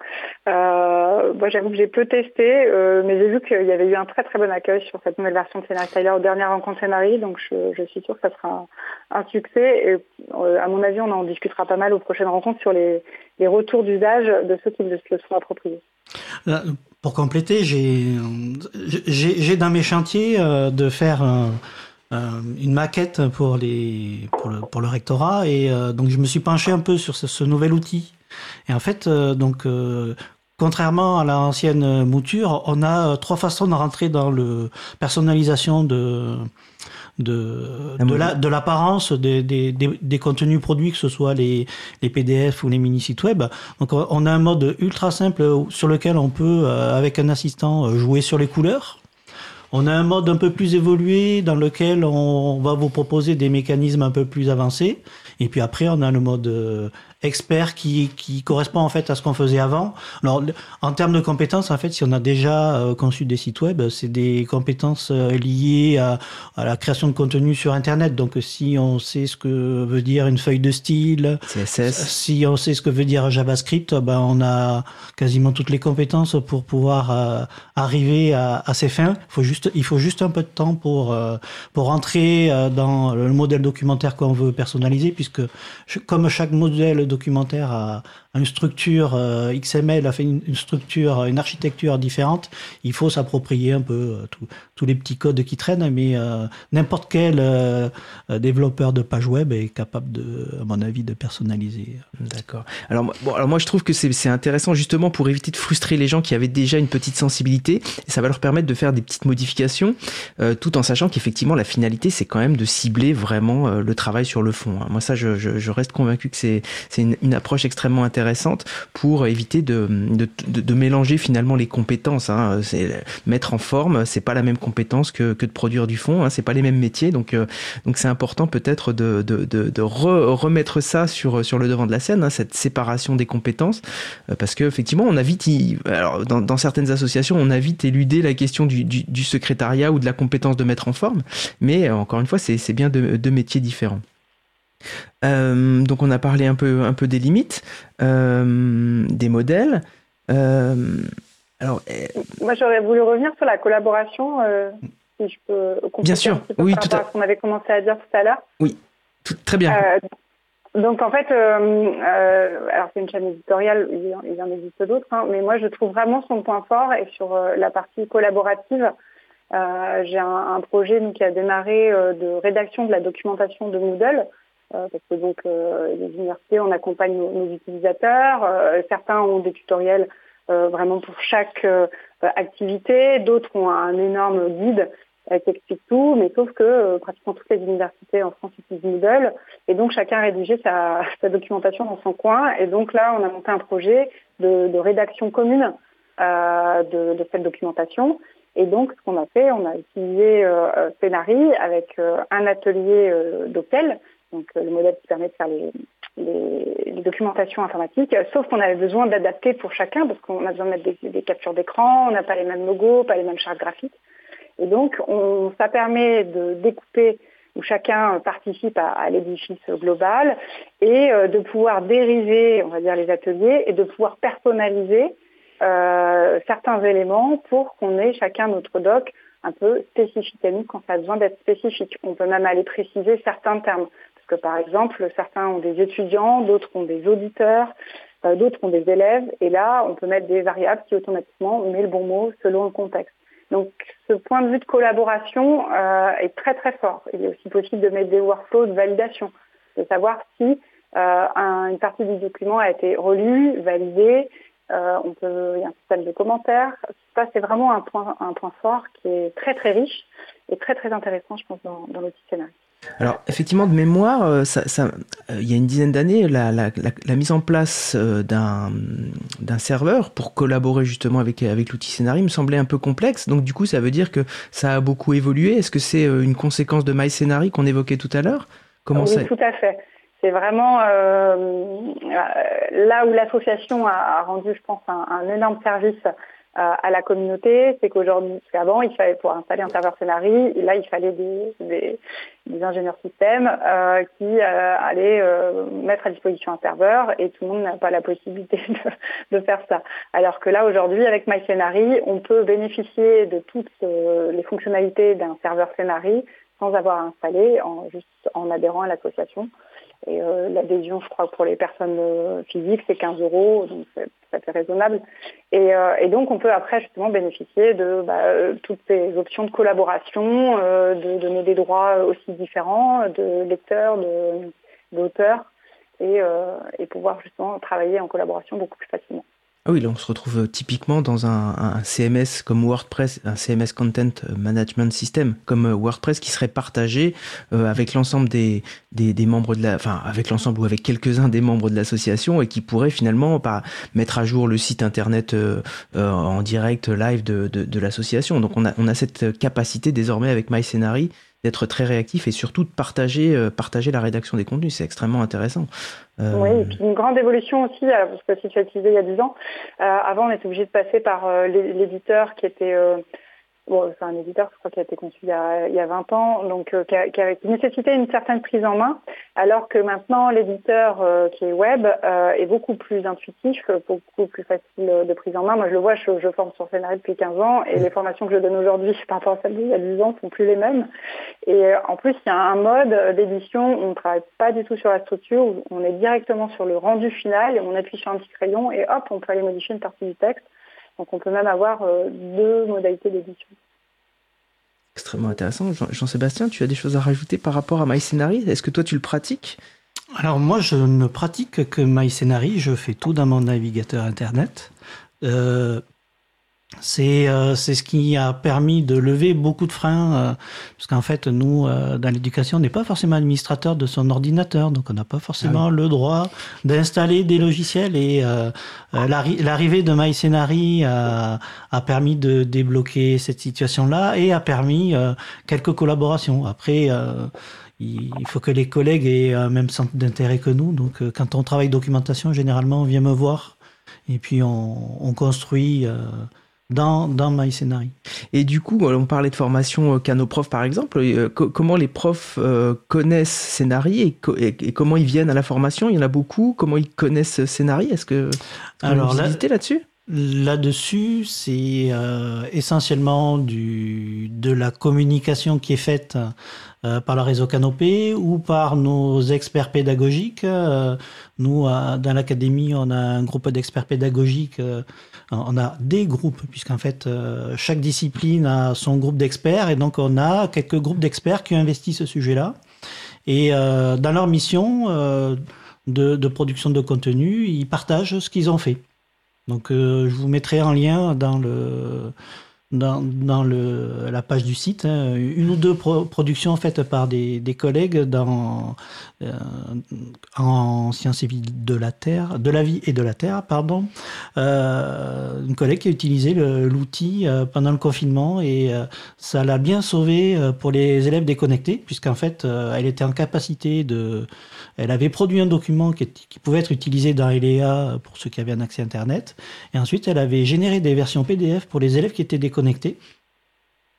Euh, moi, j'avoue que j'ai peu testé, euh, mais j'ai vu qu'il y avait eu un très très bon accueil sur cette nouvelle version de Scénarii Styler aux dernières rencontres Scénarii, donc je, suis sûre que ça sera un, succès. Et euh, à mon avis, on en discutera pas mal aux prochaines rencontres sur les, retours d'usage de ceux qui le sont appropriés. Pour compléter, j'ai dans mes chantiers de faire une maquette pour les pour le, pour le rectorat et donc je me suis penché un peu sur ce nouvel outil et en fait, euh, donc, euh, contrairement à l'ancienne mouture, on a euh, trois façons de rentrer dans le personnalisation de de, de l'apparence des, des, des, contenus produits, que ce soit les, les PDF ou les mini-sites web. Donc on a un mode ultra simple sur lequel on peut, avec un assistant, jouer sur les couleurs. On a un mode un peu plus évolué dans lequel on va vous proposer des mécanismes un peu plus avancés. Et puis après, on a le mode expert qui, qui correspond en fait à ce qu'on faisait avant. Alors, en termes de compétences, en fait, si on a déjà euh, conçu des sites web, c'est des compétences euh, liées à, à, la création de contenu sur Internet. Donc, si on sait ce que veut dire une feuille de style, CSS, si on sait ce que veut dire JavaScript, ben on a quasiment toutes les compétences pour pouvoir arriver à, à, ces fins. Il faut juste, il faut juste un peu de temps pour pour rentrer dans le modèle documentaire qu'on veut personnaliser, puisque comme chaque modèle documentaire a, une structure euh, XML, a fait une, structure, une architecture différente, il faut s'approprier un peu euh, tous les petits codes qui traînent, mais euh, n'importe quel développeur de page web est capable, de, à mon avis, de personnaliser. D'accord. Alors, moi, je trouve que c'est intéressant justement pour éviter de frustrer les gens qui avaient déjà une petite sensibilité, et ça va leur permettre de faire des petites modifications, tout en sachant qu'effectivement, la finalité, c'est quand même de cibler vraiment le travail sur le fond. Hein. Moi, ça, je, je reste convaincu que c'est une, une, approche extrêmement intéressante pour éviter de, mélanger finalement les compétences. Hein. Mettre en forme, c'est pas la même compétence que, de produire du fond. Hein. C'est pas les mêmes métiers, donc euh, c'est important peut-être de, remettre ça sur le devant de la scène, hein, cette séparation des compétences, euh, parce que effectivement on a dans, certaines associations on a vite éludé la question du, secrétariat ou de la compétence de mettre en forme, mais encore une fois c'est bien deux métiers différents. Euh, donc on a parlé un peu, un peu des limites, euh, des modèles. Euh, alors, Moi j'aurais voulu revenir sur la collaboration, si je peux Bien sûr, oui, tout à... ce qu'on avait commencé à dire tout à l'heure. Oui, très bien. donc en fait, alors c'est une chaîne éditoriale, il, y en existe d'autres, hein, mais moi je trouve vraiment son point fort et sur la partie collaborative. J'ai un, un, projet qui a démarré de rédaction de la documentation de Moodle parce que donc euh, les universités, on accompagne nos, utilisateurs. Euh, certains ont des tutoriels vraiment pour chaque activité, d'autres ont un énorme guide qui explique tout, mais sauf que pratiquement toutes les universités en France utilisent Moodle, et donc chacun rédigé sa, sa, documentation dans son coin, et donc là on a monté un projet de, de rédaction commune euh, de, de, cette documentation, et donc ce qu'on a fait, on a utilisé euh, Scénari avec un atelier d'hôtel donc euh, le modèle qui permet de faire les, les, documentations informatiques, sauf qu'on avait besoin d'adapter pour chacun parce qu'on a besoin de mettre des, captures d'écran, on n'a pas les mêmes logos, pas les mêmes chartes graphiques. Et donc on, ça permet de découper où chacun participe à, l'édifice global et euh, de pouvoir dériver, on va dire, les ateliers et de pouvoir personnaliser euh, certains éléments pour qu'on ait chacun notre doc un peu spécifique à nous quand ça a besoin d'être spécifique. On peut même aller préciser certains termes que par exemple, certains ont des étudiants, d'autres ont des auditeurs, euh, d'autres ont des élèves, et là, on peut mettre des variables qui automatiquement met le bon mot selon le contexte. Donc, ce point de vue de collaboration euh, est très très fort. Il est aussi possible de mettre des workflows de validation, de savoir si euh, une partie du document a été relue, validée. on peut, il y a un système de commentaires. Ça, c'est vraiment un point, un point fort qui est très très riche et très très intéressant, je pense, dans, dans l'outil scénario. Alors effectivement, de mémoire, euh, ça, euh, il y a une dizaine d'années, la, la, la, mise en place euh, d'un, d'un serveur pour collaborer justement avec, avec l'outil Scénarii me semblait un peu complexe. Donc du coup, ça veut dire que ça a beaucoup évolué. Est-ce que c'est une conséquence de MyScénarii qu'on évoquait tout à l'heure? Comment oui, tout à fait. C'est vraiment là où l'association a, rendu, je pense, un, un énorme service à la communauté, c'est qu'aujourd'hui, parce qu'avant, il fallait pour installer un serveur Scénarii, là, il fallait des, des, ingénieurs système euh, qui euh, allaient euh, mettre à disposition un serveur, et tout le monde n'a pas la possibilité de, de, faire ça. Alors que là, aujourd'hui, avec MyScénarii, on peut bénéficier de toutes euh, les fonctionnalités d'un serveur Scénarii sans avoir installé, en, juste en adhérant à l'association. Et euh, l'adhésion, je crois, pour les personnes euh, physiques, c'est 15 euros, donc c'est fait raisonnable. Et, euh, et, donc, on peut après justement bénéficier de bah, toutes ces options de collaboration, de donner des droits aussi différents, de lecteurs, d'auteurs, et, et pouvoir justement travailler en collaboration beaucoup plus facilement. Ah oui, là on se retrouve euh, typiquement dans un, CMS comme WordPress, un CMS Content Management System comme euh, WordPress qui serait partagé euh, avec l'ensemble des, des, membres de la, enfin avec l'ensemble ou avec quelques-uns des membres de l'association et qui pourrait finalement pas mettre à jour le site internet en direct live de, de, l'association. Donc on a, on a cette capacité désormais avec MyScenary d'être très réactif et surtout de partager, euh, partager la rédaction des contenus. C'est extrêmement intéressant. Euh, oui, et puis une grande évolution aussi, euh, parce que si tu as utilisé il y a 10 ans, avant on était obligé de passer par l'éditeur qui était bon, c'est un éditeur, je crois, qui a été conçu il y a, il y a 20 ans, donc euh, qui, a, qui, nécessitait une certaine prise en main, alors que maintenant l'éditeur euh, qui est web euh, est beaucoup plus intuitif, beaucoup plus facile de prise en main. Moi, je le vois, je, je forme sur Scénario depuis 15 ans, et les formations que je donne aujourd'hui par rapport à celles d'il y a 10 ans sont plus les mêmes. Et en plus, il y a un mode d'édition où on ne travaille pas du tout sur la structure, on est directement sur le rendu final, et on appuie sur un petit crayon, et hop, on peut aller modifier une partie du texte. Donc on peut même avoir euh, deux modalités d'édition. Extrêmement intéressant. Jean-Sébastien, tu as des choses à rajouter par rapport à MyScenary Est-ce que toi tu le pratiques? Alors moi je ne pratique que MyScenary, je fais tout dans mon navigateur internet. Euh, euh, c'est ce qui a permis de lever beaucoup de freins, euh, parce qu'en fait, nous, euh, dans l'éducation, on n'est pas forcément administrateur de son ordinateur, donc on n'a pas forcément ah le droit d'installer des logiciels. Et l'arrivée de MyScenary a, a permis de débloquer cette situation-là et a permis quelques collaborations. Après, il faut que les collègues aient un même centre d'intérêt que nous. Donc, quand on travaille documentation, généralement, on vient me voir et puis on, on construit dans, dans MyScenary. Et du coup, on parlait de formation Canoprof euh, par exemple. Euh, comment les profs euh, connaissent Scénari et, comment ils viennent à la formation? Il y en a beaucoup. Comment ils connaissent Scénari Est-ce que Alors là, là-dessus? Là-dessus, c'est essentiellement du, de la communication qui est faite par le réseau Canopé ou par nos experts pédagogiques. nous, dans l'académie, on a un groupe d'experts pédagogiques on a des groupes, puisqu'en fait, euh, chaque discipline a son groupe d'experts, et donc on a quelques groupes d'experts qui investissent ce sujet-là. Et euh, dans leur mission euh, de, production de contenu, ils partagent ce qu'ils ont fait. Donc je vous mettrai en lien dans le dans, la page du site, hein, une ou deux productions faites par des, collègues dans, euh, en sciences et de la terre, de la vie et de la terre, pardon. Euh, une collègue qui a utilisé l'outil euh, pendant le confinement et ça l'a bien sauvé pour les élèves déconnectés, puisqu'en fait, elle était en capacité de, elle avait produit un document qui, qui pouvait être utilisé dans ELEA pour ceux qui avaient un accès Internet, et ensuite elle avait généré des versions PDF pour les élèves qui étaient déconnectés connectés.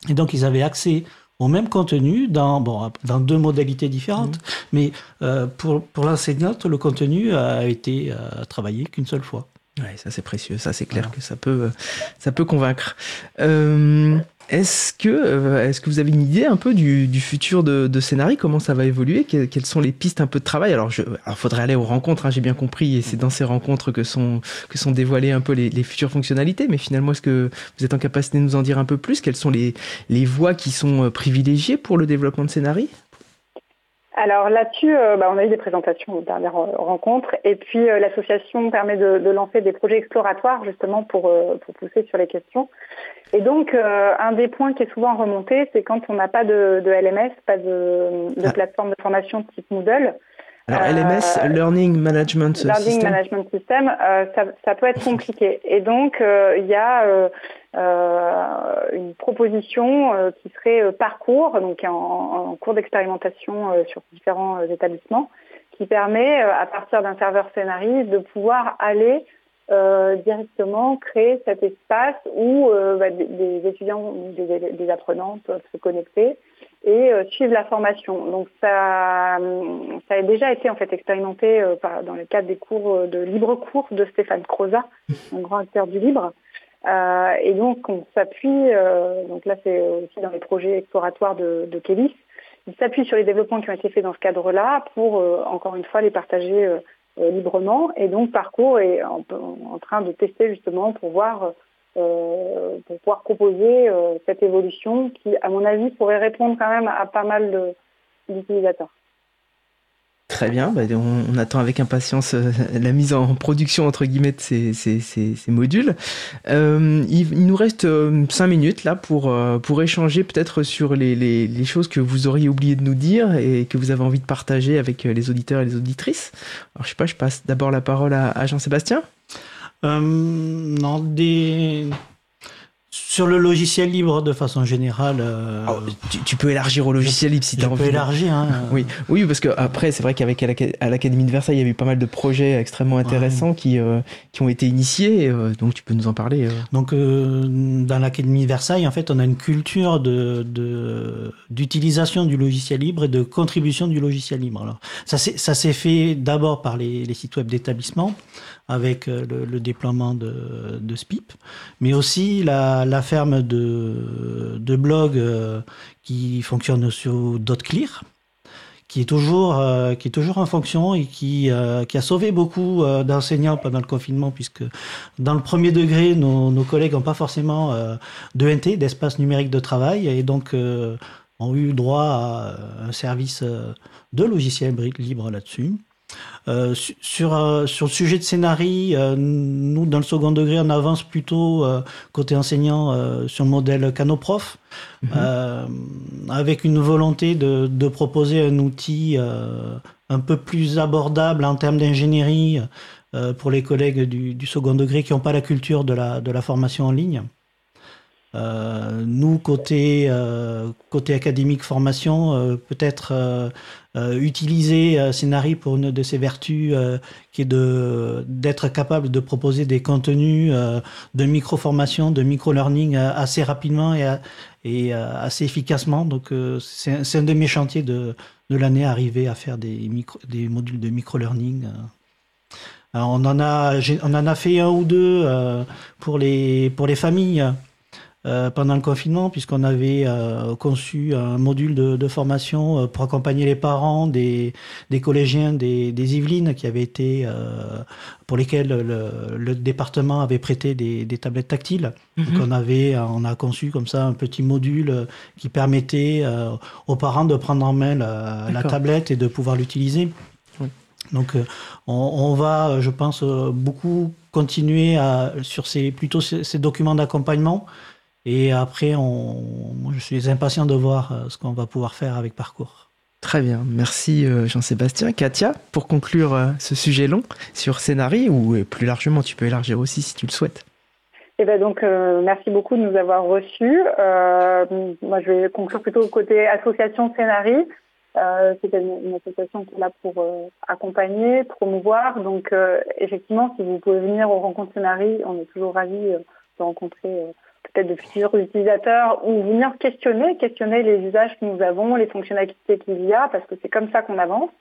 Et donc, ils avaient accès au même contenu dans, bon, dans deux modalités différentes. Mmh. Mais euh, pour, pour l'enseignante, le contenu a été euh, travaillé qu'une seule fois. Oui, ça c'est précieux, ça c'est clair que ça peut, ça peut convaincre. Euh, est-ce que, euh, est-ce que vous avez une idée un peu du, futur de, de Comment ça va évoluer? Quelles sont les pistes un peu de travail? Alors, il faudrait aller aux rencontres, hein, j'ai bien compris, et c'est dans ces rencontres que sont, que sont dévoilées un peu les, futures fonctionnalités. Mais finalement, est-ce que vous êtes en capacité de nous en dire un peu plus? Quelles sont les, les voies qui sont euh, privilégiées pour le développement de Scénarii alors là-dessus, euh, bah, on a eu des présentations aux dernières rencontres et puis l'association permet de, de, lancer des projets exploratoires justement pour, pour pousser sur les questions. Et donc, euh, un des points qui est souvent remonté, c'est quand on n'a pas de, de, LMS, pas de, de ah. plateforme de formation type Moodle. Alors, LMS, euh, Learning Management System. Learning Management System, euh, ça, ça, peut être compliqué. Et donc, euh, il y a une proposition qui serait Parcours, donc en, en cours d'expérimentation sur différents établissements, qui permet, à partir d'un serveur scénarii, de pouvoir aller euh, directement créer cet espace où euh, bah, des, étudiants des, des, apprenants peuvent se connecter et euh, suivre la formation. Donc ça, ça a déjà été en fait expérimenté par, dans le cadre des cours de libre cours de Stéphane Croza, un grand acteur du libre. et donc on s'appuie, donc là c'est aussi dans les projets exploratoires de, de Kélis, il s'appuie sur les développements qui ont été faits dans ce cadre-là pour encore une fois les partager euh, librement. Et donc Parcours est en, train de tester justement pour voir euh, pour pouvoir proposer euh, cette évolution qui, à mon avis, pourrait répondre quand même à pas mal d'utilisateurs. Très bien, bah, on, attend avec impatience euh, la mise en production entre guillemets de ces, ces, ces, modules. Euh, il, nous reste euh, cinq minutes là pour, pour échanger peut-être sur les, les, les, choses que vous auriez oublié de nous dire et que vous avez envie de partager avec les auditeurs et les auditrices. Alors je sais pas, je passe d'abord la parole à, à Jean-Sébastien. non, des sur le logiciel libre, de façon générale. Euh, oh, tu, peux élargir au logiciel libre si tu as envie. Tu peux élargir. Hein. oui, oui, parce que après, c'est vrai qu'avec à l'Académie de Versailles, il y a eu pas mal de projets extrêmement intéressants qui, euh, qui ont été initiés. Euh, donc, tu peux nous en parler. Donc, dans l'Académie de Versailles, en fait, on a une culture de d'utilisation du logiciel libre et de contribution du logiciel libre. Alors, ça s'est fait d'abord par les, les sites web d'établissement avec euh, le, déploiement de, SPIP, mais aussi la, ferme de, de blogs euh, qui fonctionne sur .clear, qui est toujours euh, en fonction et qui qui a sauvé beaucoup d'enseignants pendant le confinement puisque dans le premier degré nos, nos collègues n'ont pas forcément d'ENT d'espace numérique de travail et donc ont eu droit à un service de logiciel libre là-dessus. Euh, sur, euh, sur le sujet de scénarii, euh, nous, dans le second degré, on avance plutôt côté enseignant sur le modèle Canoprof, mhm. avec une volonté de, de, proposer un outil un peu plus abordable en termes d'ingénierie pour les collègues du, du, second degré qui n'ont pas la culture de la, de la formation en ligne. Euh, nous, côté, euh, côté académique formation, euh, peut-être utiliser Scénari pour une de ses vertus, qui est de d'être capable de proposer des contenus de micro-formation, de micro-learning assez rapidement et, assez efficacement. Donc, c'est un de mes chantiers de, de l'année, arriver à faire des, micro, des modules de micro-learning. on en a, on en a fait un ou deux pour les pour les familles euh, pendant le confinement, puisqu'on avait euh, conçu un module de, de, formation euh, pour accompagner les parents des, des collégiens des, des, Yvelines qui avaient été, pour lesquels le, le, département avait prêté des, des tablettes tactiles. Donc mhm. on avait, on a conçu comme ça un petit module qui permettait aux parents de prendre en main la, la tablette et de pouvoir l'utiliser. Donc on, on, va, je pense, beaucoup continuer à, sur ces, plutôt ces, ces documents d'accompagnement et après, on, je suis impatient de voir euh, ce qu'on va pouvoir faire avec Parcours. Très bien, merci euh, Jean-Sébastien. Katia, pour conclure euh, ce sujet long sur scénarii, ou plus largement, tu peux élargir aussi si tu le souhaites. Eh ben donc, merci beaucoup de nous avoir reçus. moi, je vais conclure plutôt côté association Scénarii. c'est une, association qui est là pour accompagner, promouvoir. Donc, effectivement, si vous pouvez venir au rencontre Scénarii, on est toujours ravis de rencontrer peut-être de futurs utilisateurs ou venir questionner, questionner les usages que nous avons, les fonctionnalités qu'il y a, parce que c'est comme ça qu'on avance.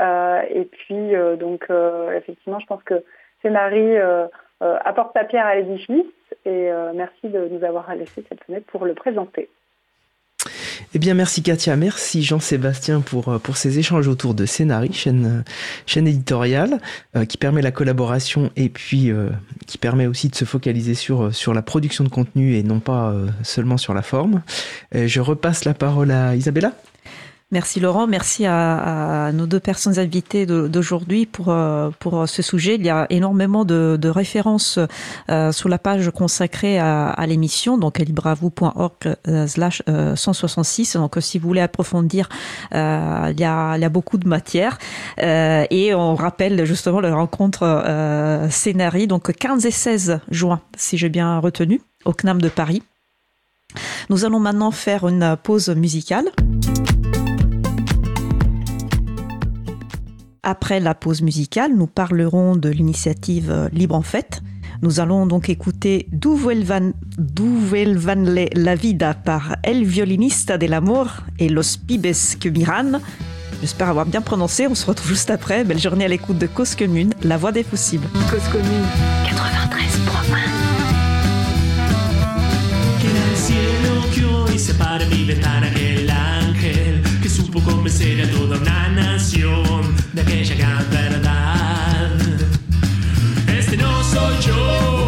Euh, et puis, euh, donc, euh, effectivement, je pense que Scénari apporte sa pierre à l'édifice et merci de nous avoir laissé cette fenêtre pour le présenter. Eh bien, merci Katia, merci Jean-Sébastien pour, euh, pour ces échanges autour de Scénarii, chaîne, euh, chaîne éditoriale, euh, qui permet la collaboration et puis qui permet aussi de se focaliser sur, sur la production de contenu et non pas seulement sur la forme. je repasse la parole à Isabella. Merci Laurent, merci à, nos deux personnes invitées d'aujourd'hui pour, euh, pour ce sujet. Il y a énormément de, références euh, sur la page consacrée à, l'émission, donc libravou.org euh, slash 166. Donc si vous voulez approfondir, il, y a, il y a beaucoup de matière. et on rappelle justement la rencontre euh, Scénarii, donc 15 et 16 juin, si j'ai bien retenu, au CNAM de Paris. Nous allons maintenant faire une pause musicale. Après la pause musicale, nous parlerons de l'initiative euh, Libre en Fête. Nous allons donc écouter D'où van, la vida par El Violinista del Amor et Los Pibes que Miran. J'espère avoir bien prononcé. On se retrouve juste après. Belle journée à l'écoute de Cause Commune, la voix des possibles. Cause Commune 93.1 supo convencer a toda una de aquella gran verdad. Este no soy yo.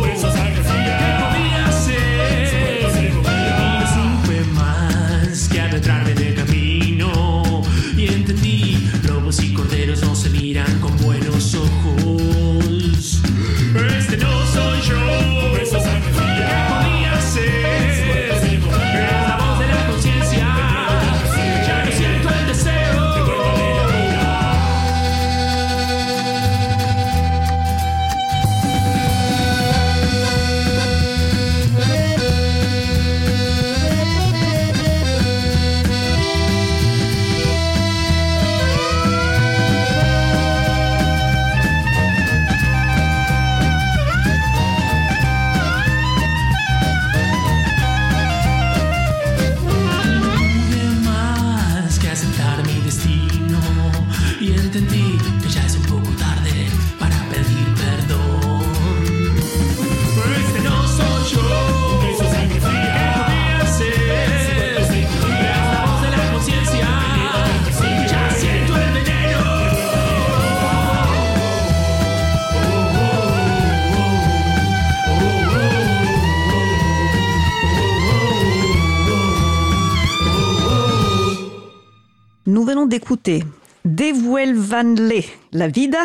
Venons d'écouter Devuelvanle la vida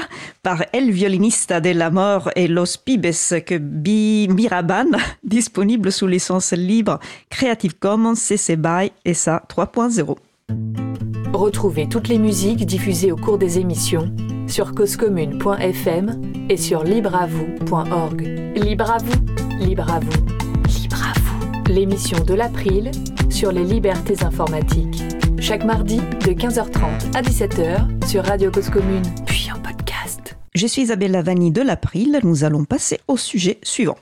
par El Violinista de la Mort et Los Pibes que Bi Miraban, disponible sous licence libre Creative Commons CC BY SA 3.0. Retrouvez toutes les musiques diffusées au cours des émissions sur causecommune.fm et sur libreavoue.org. Libre à vous, libre à vous, libre à vous. L'émission de l'April sur les libertés informatiques. Chaque mardi de 15h30 à 17h sur Radio Cause Commune, puis en podcast. Je suis Isabelle Lavani de l'April. Nous allons passer au sujet suivant.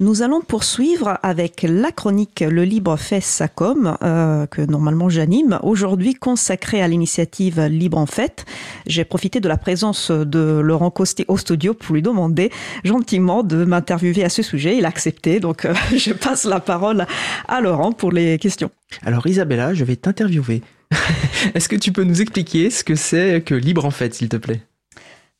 Nous allons poursuivre avec la chronique Le Libre fait sa com, euh, que normalement j'anime, aujourd'hui consacrée à l'initiative Libre en Fête. J'ai profité de la présence de Laurent Costé au studio pour lui demander gentiment de m'interviewer à ce sujet. Il a accepté, donc euh, je passe la parole à Laurent pour les questions. Alors Isabella, je vais t'interviewer. Est-ce que tu peux nous expliquer ce que c'est que Libre en Fête, s'il te plaît?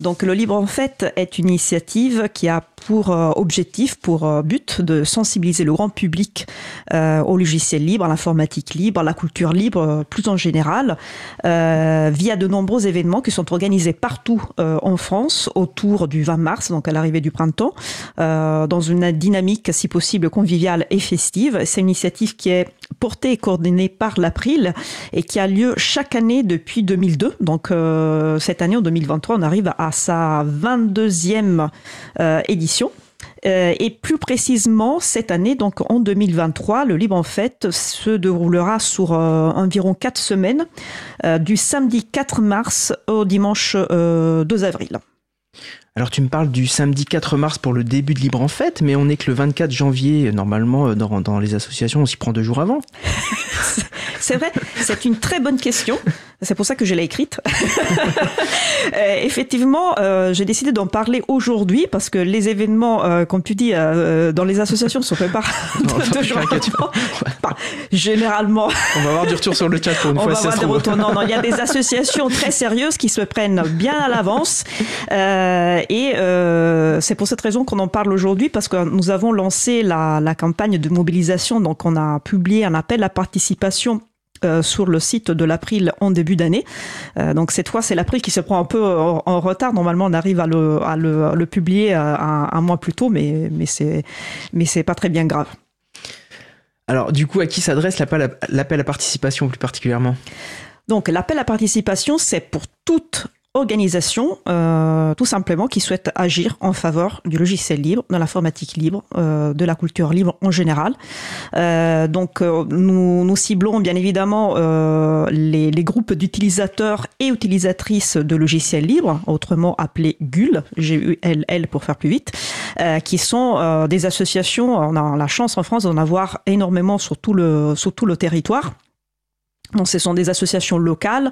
Donc le Libre en Fête est une initiative qui a pour euh, objectif, pour euh, but de sensibiliser le grand public euh, au logiciel libre, à l'informatique libre, à la culture libre plus en général, via de nombreux événements qui sont organisés partout en France autour du 20 mars, donc à l'arrivée du printemps, dans une dynamique si possible conviviale et festive. C'est une initiative qui est portée et coordonnée par l'April et qui a lieu chaque année depuis 2002. Donc cette année, en 2023, on arrive à sa 22e euh, Euh, et plus précisément, cette année, donc en 2023, le Libre en Fête se déroulera sur euh, environ 4 semaines, euh, du samedi 4 mars au dimanche 2 avril. Alors tu me parles du samedi 4 mars pour le début de Libre en Fête, mais on est que le 24 janvier, normalement, dans, dans les associations, on s'y prend deux jours avant. c'est vrai, c'est une très bonne question. C'est pour ça que je l'ai écrite. euh, effectivement, euh, j'ai décidé d'en parler aujourd'hui parce que les événements, euh, comme tu dis, euh, dans les associations sont préparés deux jours avant. Enfin, généralement. On va avoir du retour sur le chat pour une on fois. va avoir des retours. Non, non, il y a des associations très sérieuses qui se prennent bien à l'avance. Et euh, c'est pour cette raison qu'on en parle aujourd'hui parce que nous avons lancé la, la campagne de mobilisation. Donc, on a publié un appel à participation euh, sur le site de l'April en début d'année. Euh, donc cette fois, c'est l'April qui se prend un peu en, en, retard. Normalement, on arrive à le, à le, à le publier un, un, mois plus tôt, mais, mais c'est mais c'est pas très bien grave. Alors, du coup, à qui s'adresse l'appel à participation plus particulièrement? Donc, l'appel à participation, c'est pour toute organisation, euh, tout simplement, qui souhaite agir en faveur du logiciel libre, de l'informatique libre, euh, de la culture libre en général. Euh, donc, nous, nous ciblons bien évidemment les, les, groupes d'utilisateurs et utilisatrices de logiciels libres, autrement appelés GUL, G-U-L-L pour faire plus vite, qui sont des associations, on a la chance en France d'en avoir énormément sur tout le, sur tout le territoire. Donc, ce sont des associations locales.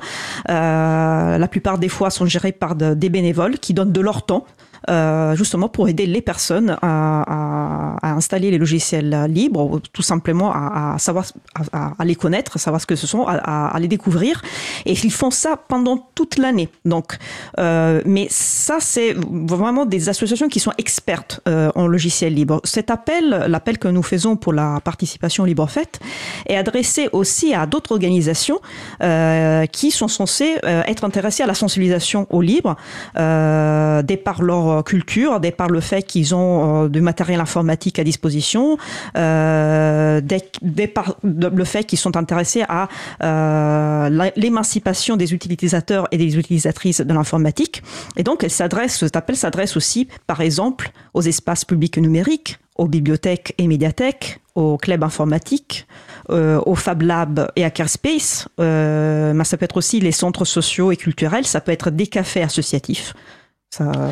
Euh, la plupart des fois sont gérées par de, des bénévoles qui donnent de leur temps. Euh, justement pour aider les personnes à, installer les logiciels libres, ou tout simplement à, à savoir, à, les connaître, savoir ce que ce sont, à, les découvrir. Et ils font ça pendant toute l'année. Donc, euh, mais ça, c'est vraiment des associations qui sont expertes euh, en logiciel libre. Cet appel, l'appel que nous faisons pour la participation libre faite, est adressé aussi à d'autres organisations qui sont censées être intéressées à la sensibilisation au libre, des par leur culture, dès par le fait qu'ils ont euh, du matériel informatique à disposition, euh, dès, par le fait qu'ils sont intéressés à euh, l'émancipation des utilisateurs et des utilisatrices de l'informatique. Et donc, elle s'adresse, cet appel s'adresse aussi, par exemple, aux espaces publics numériques, aux bibliothèques et médiathèques, aux clubs informatiques, euh, aux Fab Labs et Hackerspace. Euh, mais ça peut être aussi les centres sociaux et culturels, ça peut être des cafés associatifs.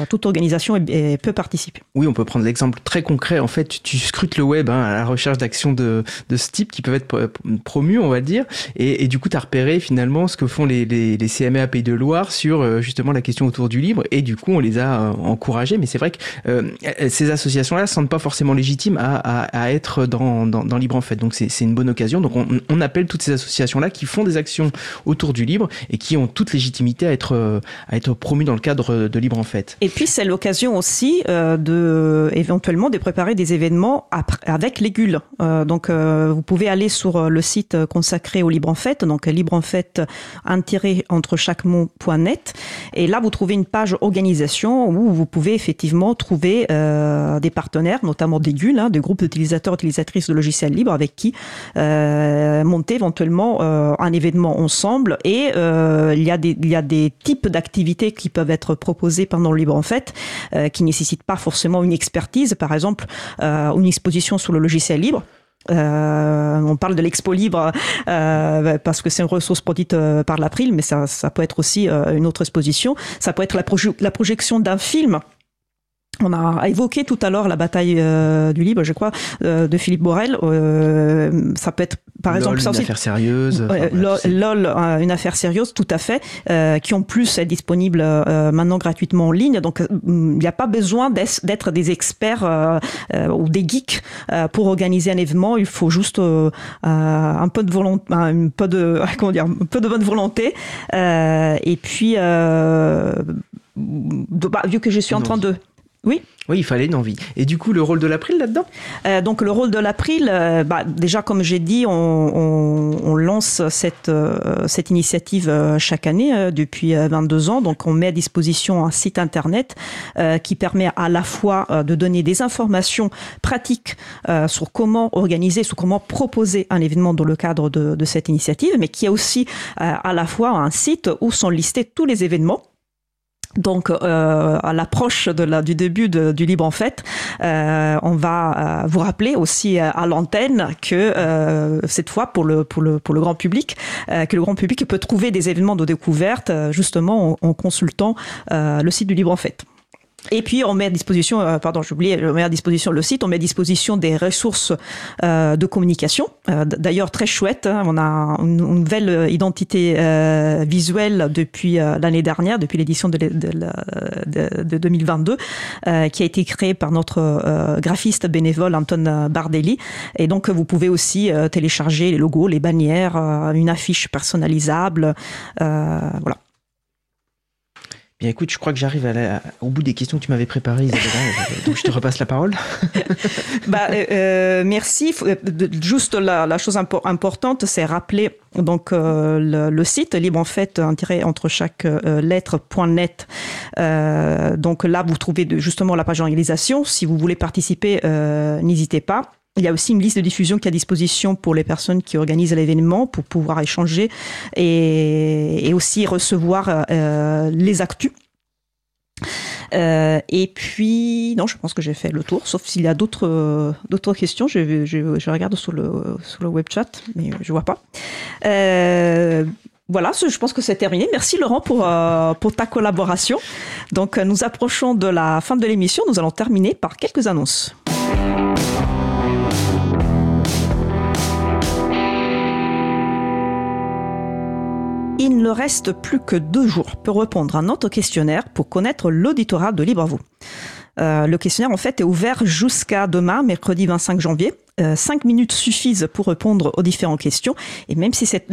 Toute organisation peut participer. Oui, on peut prendre l'exemple très concret. En fait, tu scrutes le web hein, à la recherche d'actions de, ce type qui peuvent être promues, on va dire, et, du coup, tu as repéré finalement ce que font les, les, CMA Pays de Loire sur euh, justement la question autour du libre, et du coup, on les a euh, encouragés. Mais c'est vrai que euh, ces associations-là ne se sentent pas forcément légitimes à, être dans, dans, Libre en fait. Donc, c'est une bonne occasion. Donc, on, appelle toutes ces associations-là qui font des actions autour du libre et qui ont toute légitimité à être, à être promues dans le cadre de Libre en fait. Et puis c'est l'occasion aussi euh, de éventuellement de préparer des événements avec les GUL. Euh, donc euh, vous pouvez aller sur le site consacré au Libre en Fête, donc Libre en Fête entre chaque mot.net, et là vous trouvez une page organisation où vous pouvez effectivement trouver des partenaires, notamment des GUL, hein, des groupes d'utilisateurs utilisatrices de logiciels libres, avec qui monter éventuellement un événement ensemble. Et il y a des il y a des types d'activités qui peuvent être proposées par le libre en fait, euh, qui nécessite pas forcément une expertise, par exemple euh, une exposition sur le logiciel libre. Euh, on parle de l'expo libre parce que c'est une ressource produite par l'April, mais ça, peut être aussi une autre exposition. Ça peut être la projection d'un film on a évoqué tout à l'heure la bataille euh, du libre, je crois, euh, de Philippe Borel. Euh, ça peut être, par exemple, une affaire sérieuse. LOL, une affaire sérieuse, tout à fait, qui en plus est disponible maintenant gratuitement en ligne. Donc, il n'y a pas besoin d'être des experts ou des geeks pour organiser un événement. Il faut juste un peu de volonté, un peu de, comment dire, un peu de bonne volonté. et puis, bah, vu que je suis en train de oui. Oui, il fallait une envie. Et du coup, le rôle de l'April là-dedans? Euh, Donc, le rôle de l'April, euh, bah, déjà, comme j'ai dit, on, lance cette, euh, cette initiative chaque année depuis 22 ans. Donc, on met à disposition un site internet qui permet à la fois de donner des informations pratiques sur comment organiser, sur comment proposer un événement dans le cadre de, de cette initiative, mais qui est aussi à la fois un site où sont listés tous les événements donc, euh, à l'approche du début du Libre en fait, euh, on va euh, vous rappeler aussi à l'antenne que cette fois pour le grand public, que le grand public peut trouver des événements de découverte justement en, en consultant le site du Libre en fait. Et puis on met à disposition, euh, pardon, oublié, on met à disposition le site, on met à disposition des ressources euh, de communication. Euh, d'ailleurs très chouette, hein, on a une, nouvelle identité euh, visuelle depuis euh, l'année dernière, depuis l'édition de, de, de, de, 2022, qui a été créée par notre graphiste bénévole Anton Bardelli. Et donc vous pouvez aussi télécharger les logos, les bannières, une affiche personnalisable, voilà. Bien écoute, je crois que j'arrive au bout des questions que tu m'avais préparées, Isabella, donc je te repasse la parole. bah, euh, euh merci. Euh, juste la, la chose importante, c'est rappeler donc euh, le, le, site libre en fait un tiret entre chaque euh, lettre.net. Euh, donc là, vous trouvez justement la page d'organisation. Si vous voulez participer, n'hésitez pas. Il y a aussi une liste de diffusion qui est à disposition pour les personnes qui organisent l'événement pour pouvoir échanger et, aussi recevoir euh, les actus. Euh, et puis, non, je pense que j'ai fait le tour, sauf s'il y a d'autres questions. Je, regarde sur le, sur le web chat, mais je vois pas. Euh, voilà, je pense que c'est terminé. Merci Laurent pour, pour ta collaboration. Donc, nous approchons de la fin de l'émission. Nous allons terminer par quelques annonces. Il ne reste plus que deux jours pour répondre à notre questionnaire pour connaître l'auditorat de Libre euh, le questionnaire en fait est ouvert jusqu'à demain, mercredi 25 janvier. Euh, cinq minutes suffisent pour répondre aux différentes questions. Et même si c'est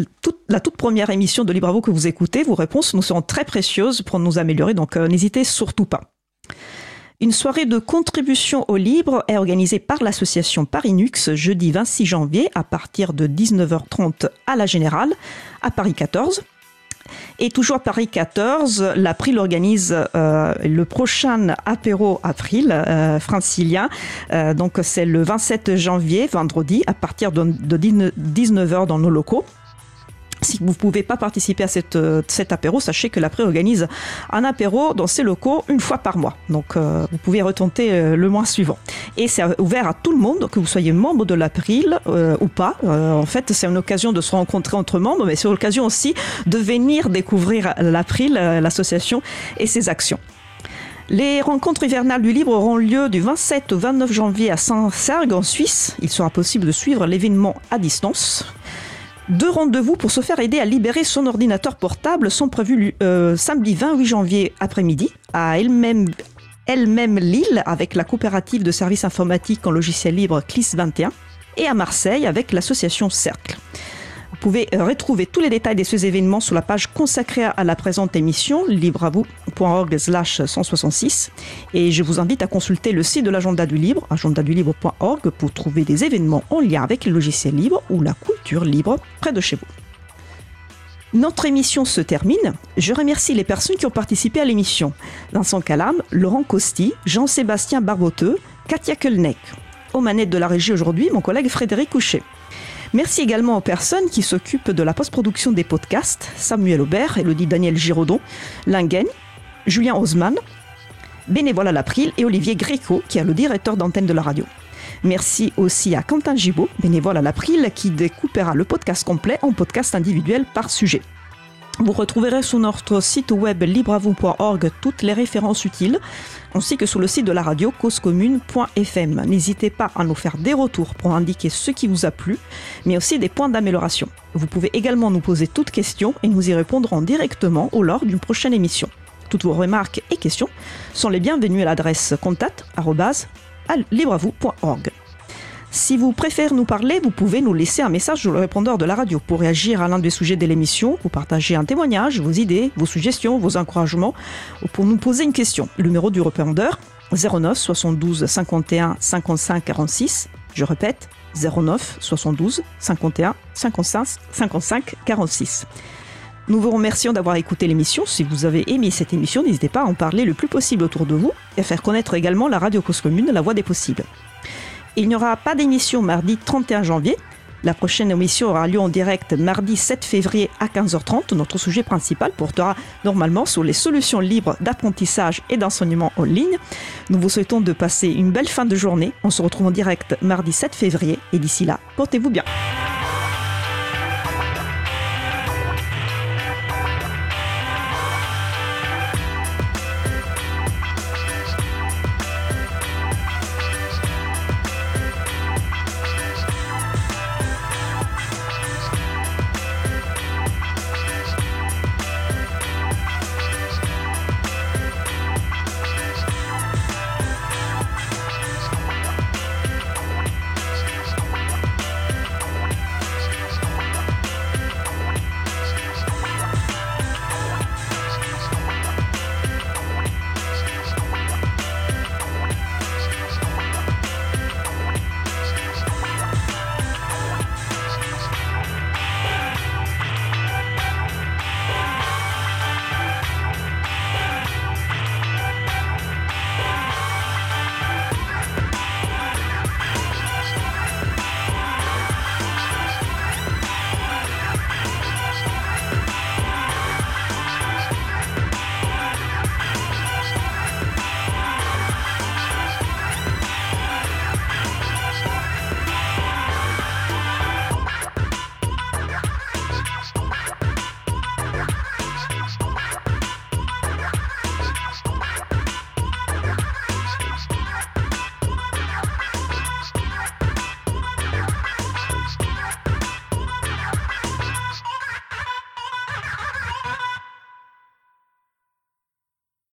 la toute première émission de Libre que vous écoutez, vos réponses nous seront très précieuses pour nous améliorer. Donc euh, n'hésitez surtout pas. Une soirée de contribution au libre est organisée par l'association Parinux jeudi 26 janvier à partir de 19h30 à la Générale à Paris 14. Et toujours Paris 14, l'April organise euh, le prochain apéro April euh, francilien. Euh, donc c'est le 27 janvier, vendredi, à partir de, de 19h dans nos locaux. Si vous ne pouvez pas participer à euh, cet apéro, sachez que l'April organise un apéro dans ses locaux une fois par mois. Donc euh, vous pouvez retenter euh, le mois suivant. Et c'est ouvert à tout le monde, que vous soyez membre de l'April ou pas. en fait, c'est une occasion de se rencontrer entre membres, mais c'est l'occasion aussi de venir découvrir l'April, l'association et ses actions. Les rencontres hivernales du livre auront lieu du 27 au 29 janvier à Saint-Sergue en Suisse. Il sera possible de suivre l'événement à distance. Deux rendez-vous pour se faire aider à libérer son ordinateur portable sont prévus euh, samedi 28 janvier après-midi à elle-même elle-même Lille avec la coopérative de services informatiques en logiciel libre CLIS 21 et à Marseille avec l'association Cercle. Vous pouvez retrouver tous les détails de ces événements sur la page consacrée à la présente émission, libreavou.org 166. Et je vous invite à consulter le site de l'agenda du libre, agendadulibre.org, pour trouver des événements en lien avec le logiciel libre ou la culture libre près de chez vous. Notre émission se termine. Je remercie les personnes qui ont participé à l'émission. Vincent Calam, Laurent Costi, Jean-Sébastien Barboteux, Katia Kelneck. Aux manettes de la régie aujourd'hui, mon collègue Frédéric Couchet. Merci également aux personnes qui s'occupent de la post-production des podcasts, Samuel Aubert, Elodie Daniel Giraudon, Lingen, Julien Osman, bénévole à l'April et Olivier Gréco, qui est le directeur d'antenne de la radio. Merci aussi à Quentin Gibaud, bénévole à l'April, qui découpera le podcast complet en podcast individuel par sujet. Vous retrouverez sur notre site web libreavou.org toutes les références utiles, ainsi que sur le site de la radio causecommune.fm. N'hésitez pas à nous faire des retours pour indiquer ce qui vous a plu, mais aussi des points d'amélioration. Vous pouvez également nous poser toutes questions et nous y répondrons directement au lors d'une prochaine émission. Toutes vos remarques et questions sont les bienvenues à l'adresse contact@libreavou.org. Si vous préférez nous parler, vous pouvez nous laisser un message sur le répondeur de la radio pour réagir à l'un des sujets de l'émission, pour partager un témoignage, vos idées, vos suggestions, vos encouragements, ou pour nous poser une question. Le numéro du répondeur 09 72 51 55 46. Je répète 09 72 51 55 55 46. Nous vous remercions d'avoir écouté l'émission. Si vous avez aimé cette émission, n'hésitez pas à en parler le plus possible autour de vous et à faire connaître également la radio Cause Commune, la voix des possibles. Il n'y aura pas d'émission mardi 31 janvier. La prochaine émission aura lieu en direct mardi 7 février à 15h30. Notre sujet principal portera normalement sur les solutions libres d'apprentissage et d'enseignement en ligne. Nous vous souhaitons de passer une belle fin de journée. On se retrouve en direct mardi 7 février et d'ici là, portez-vous bien.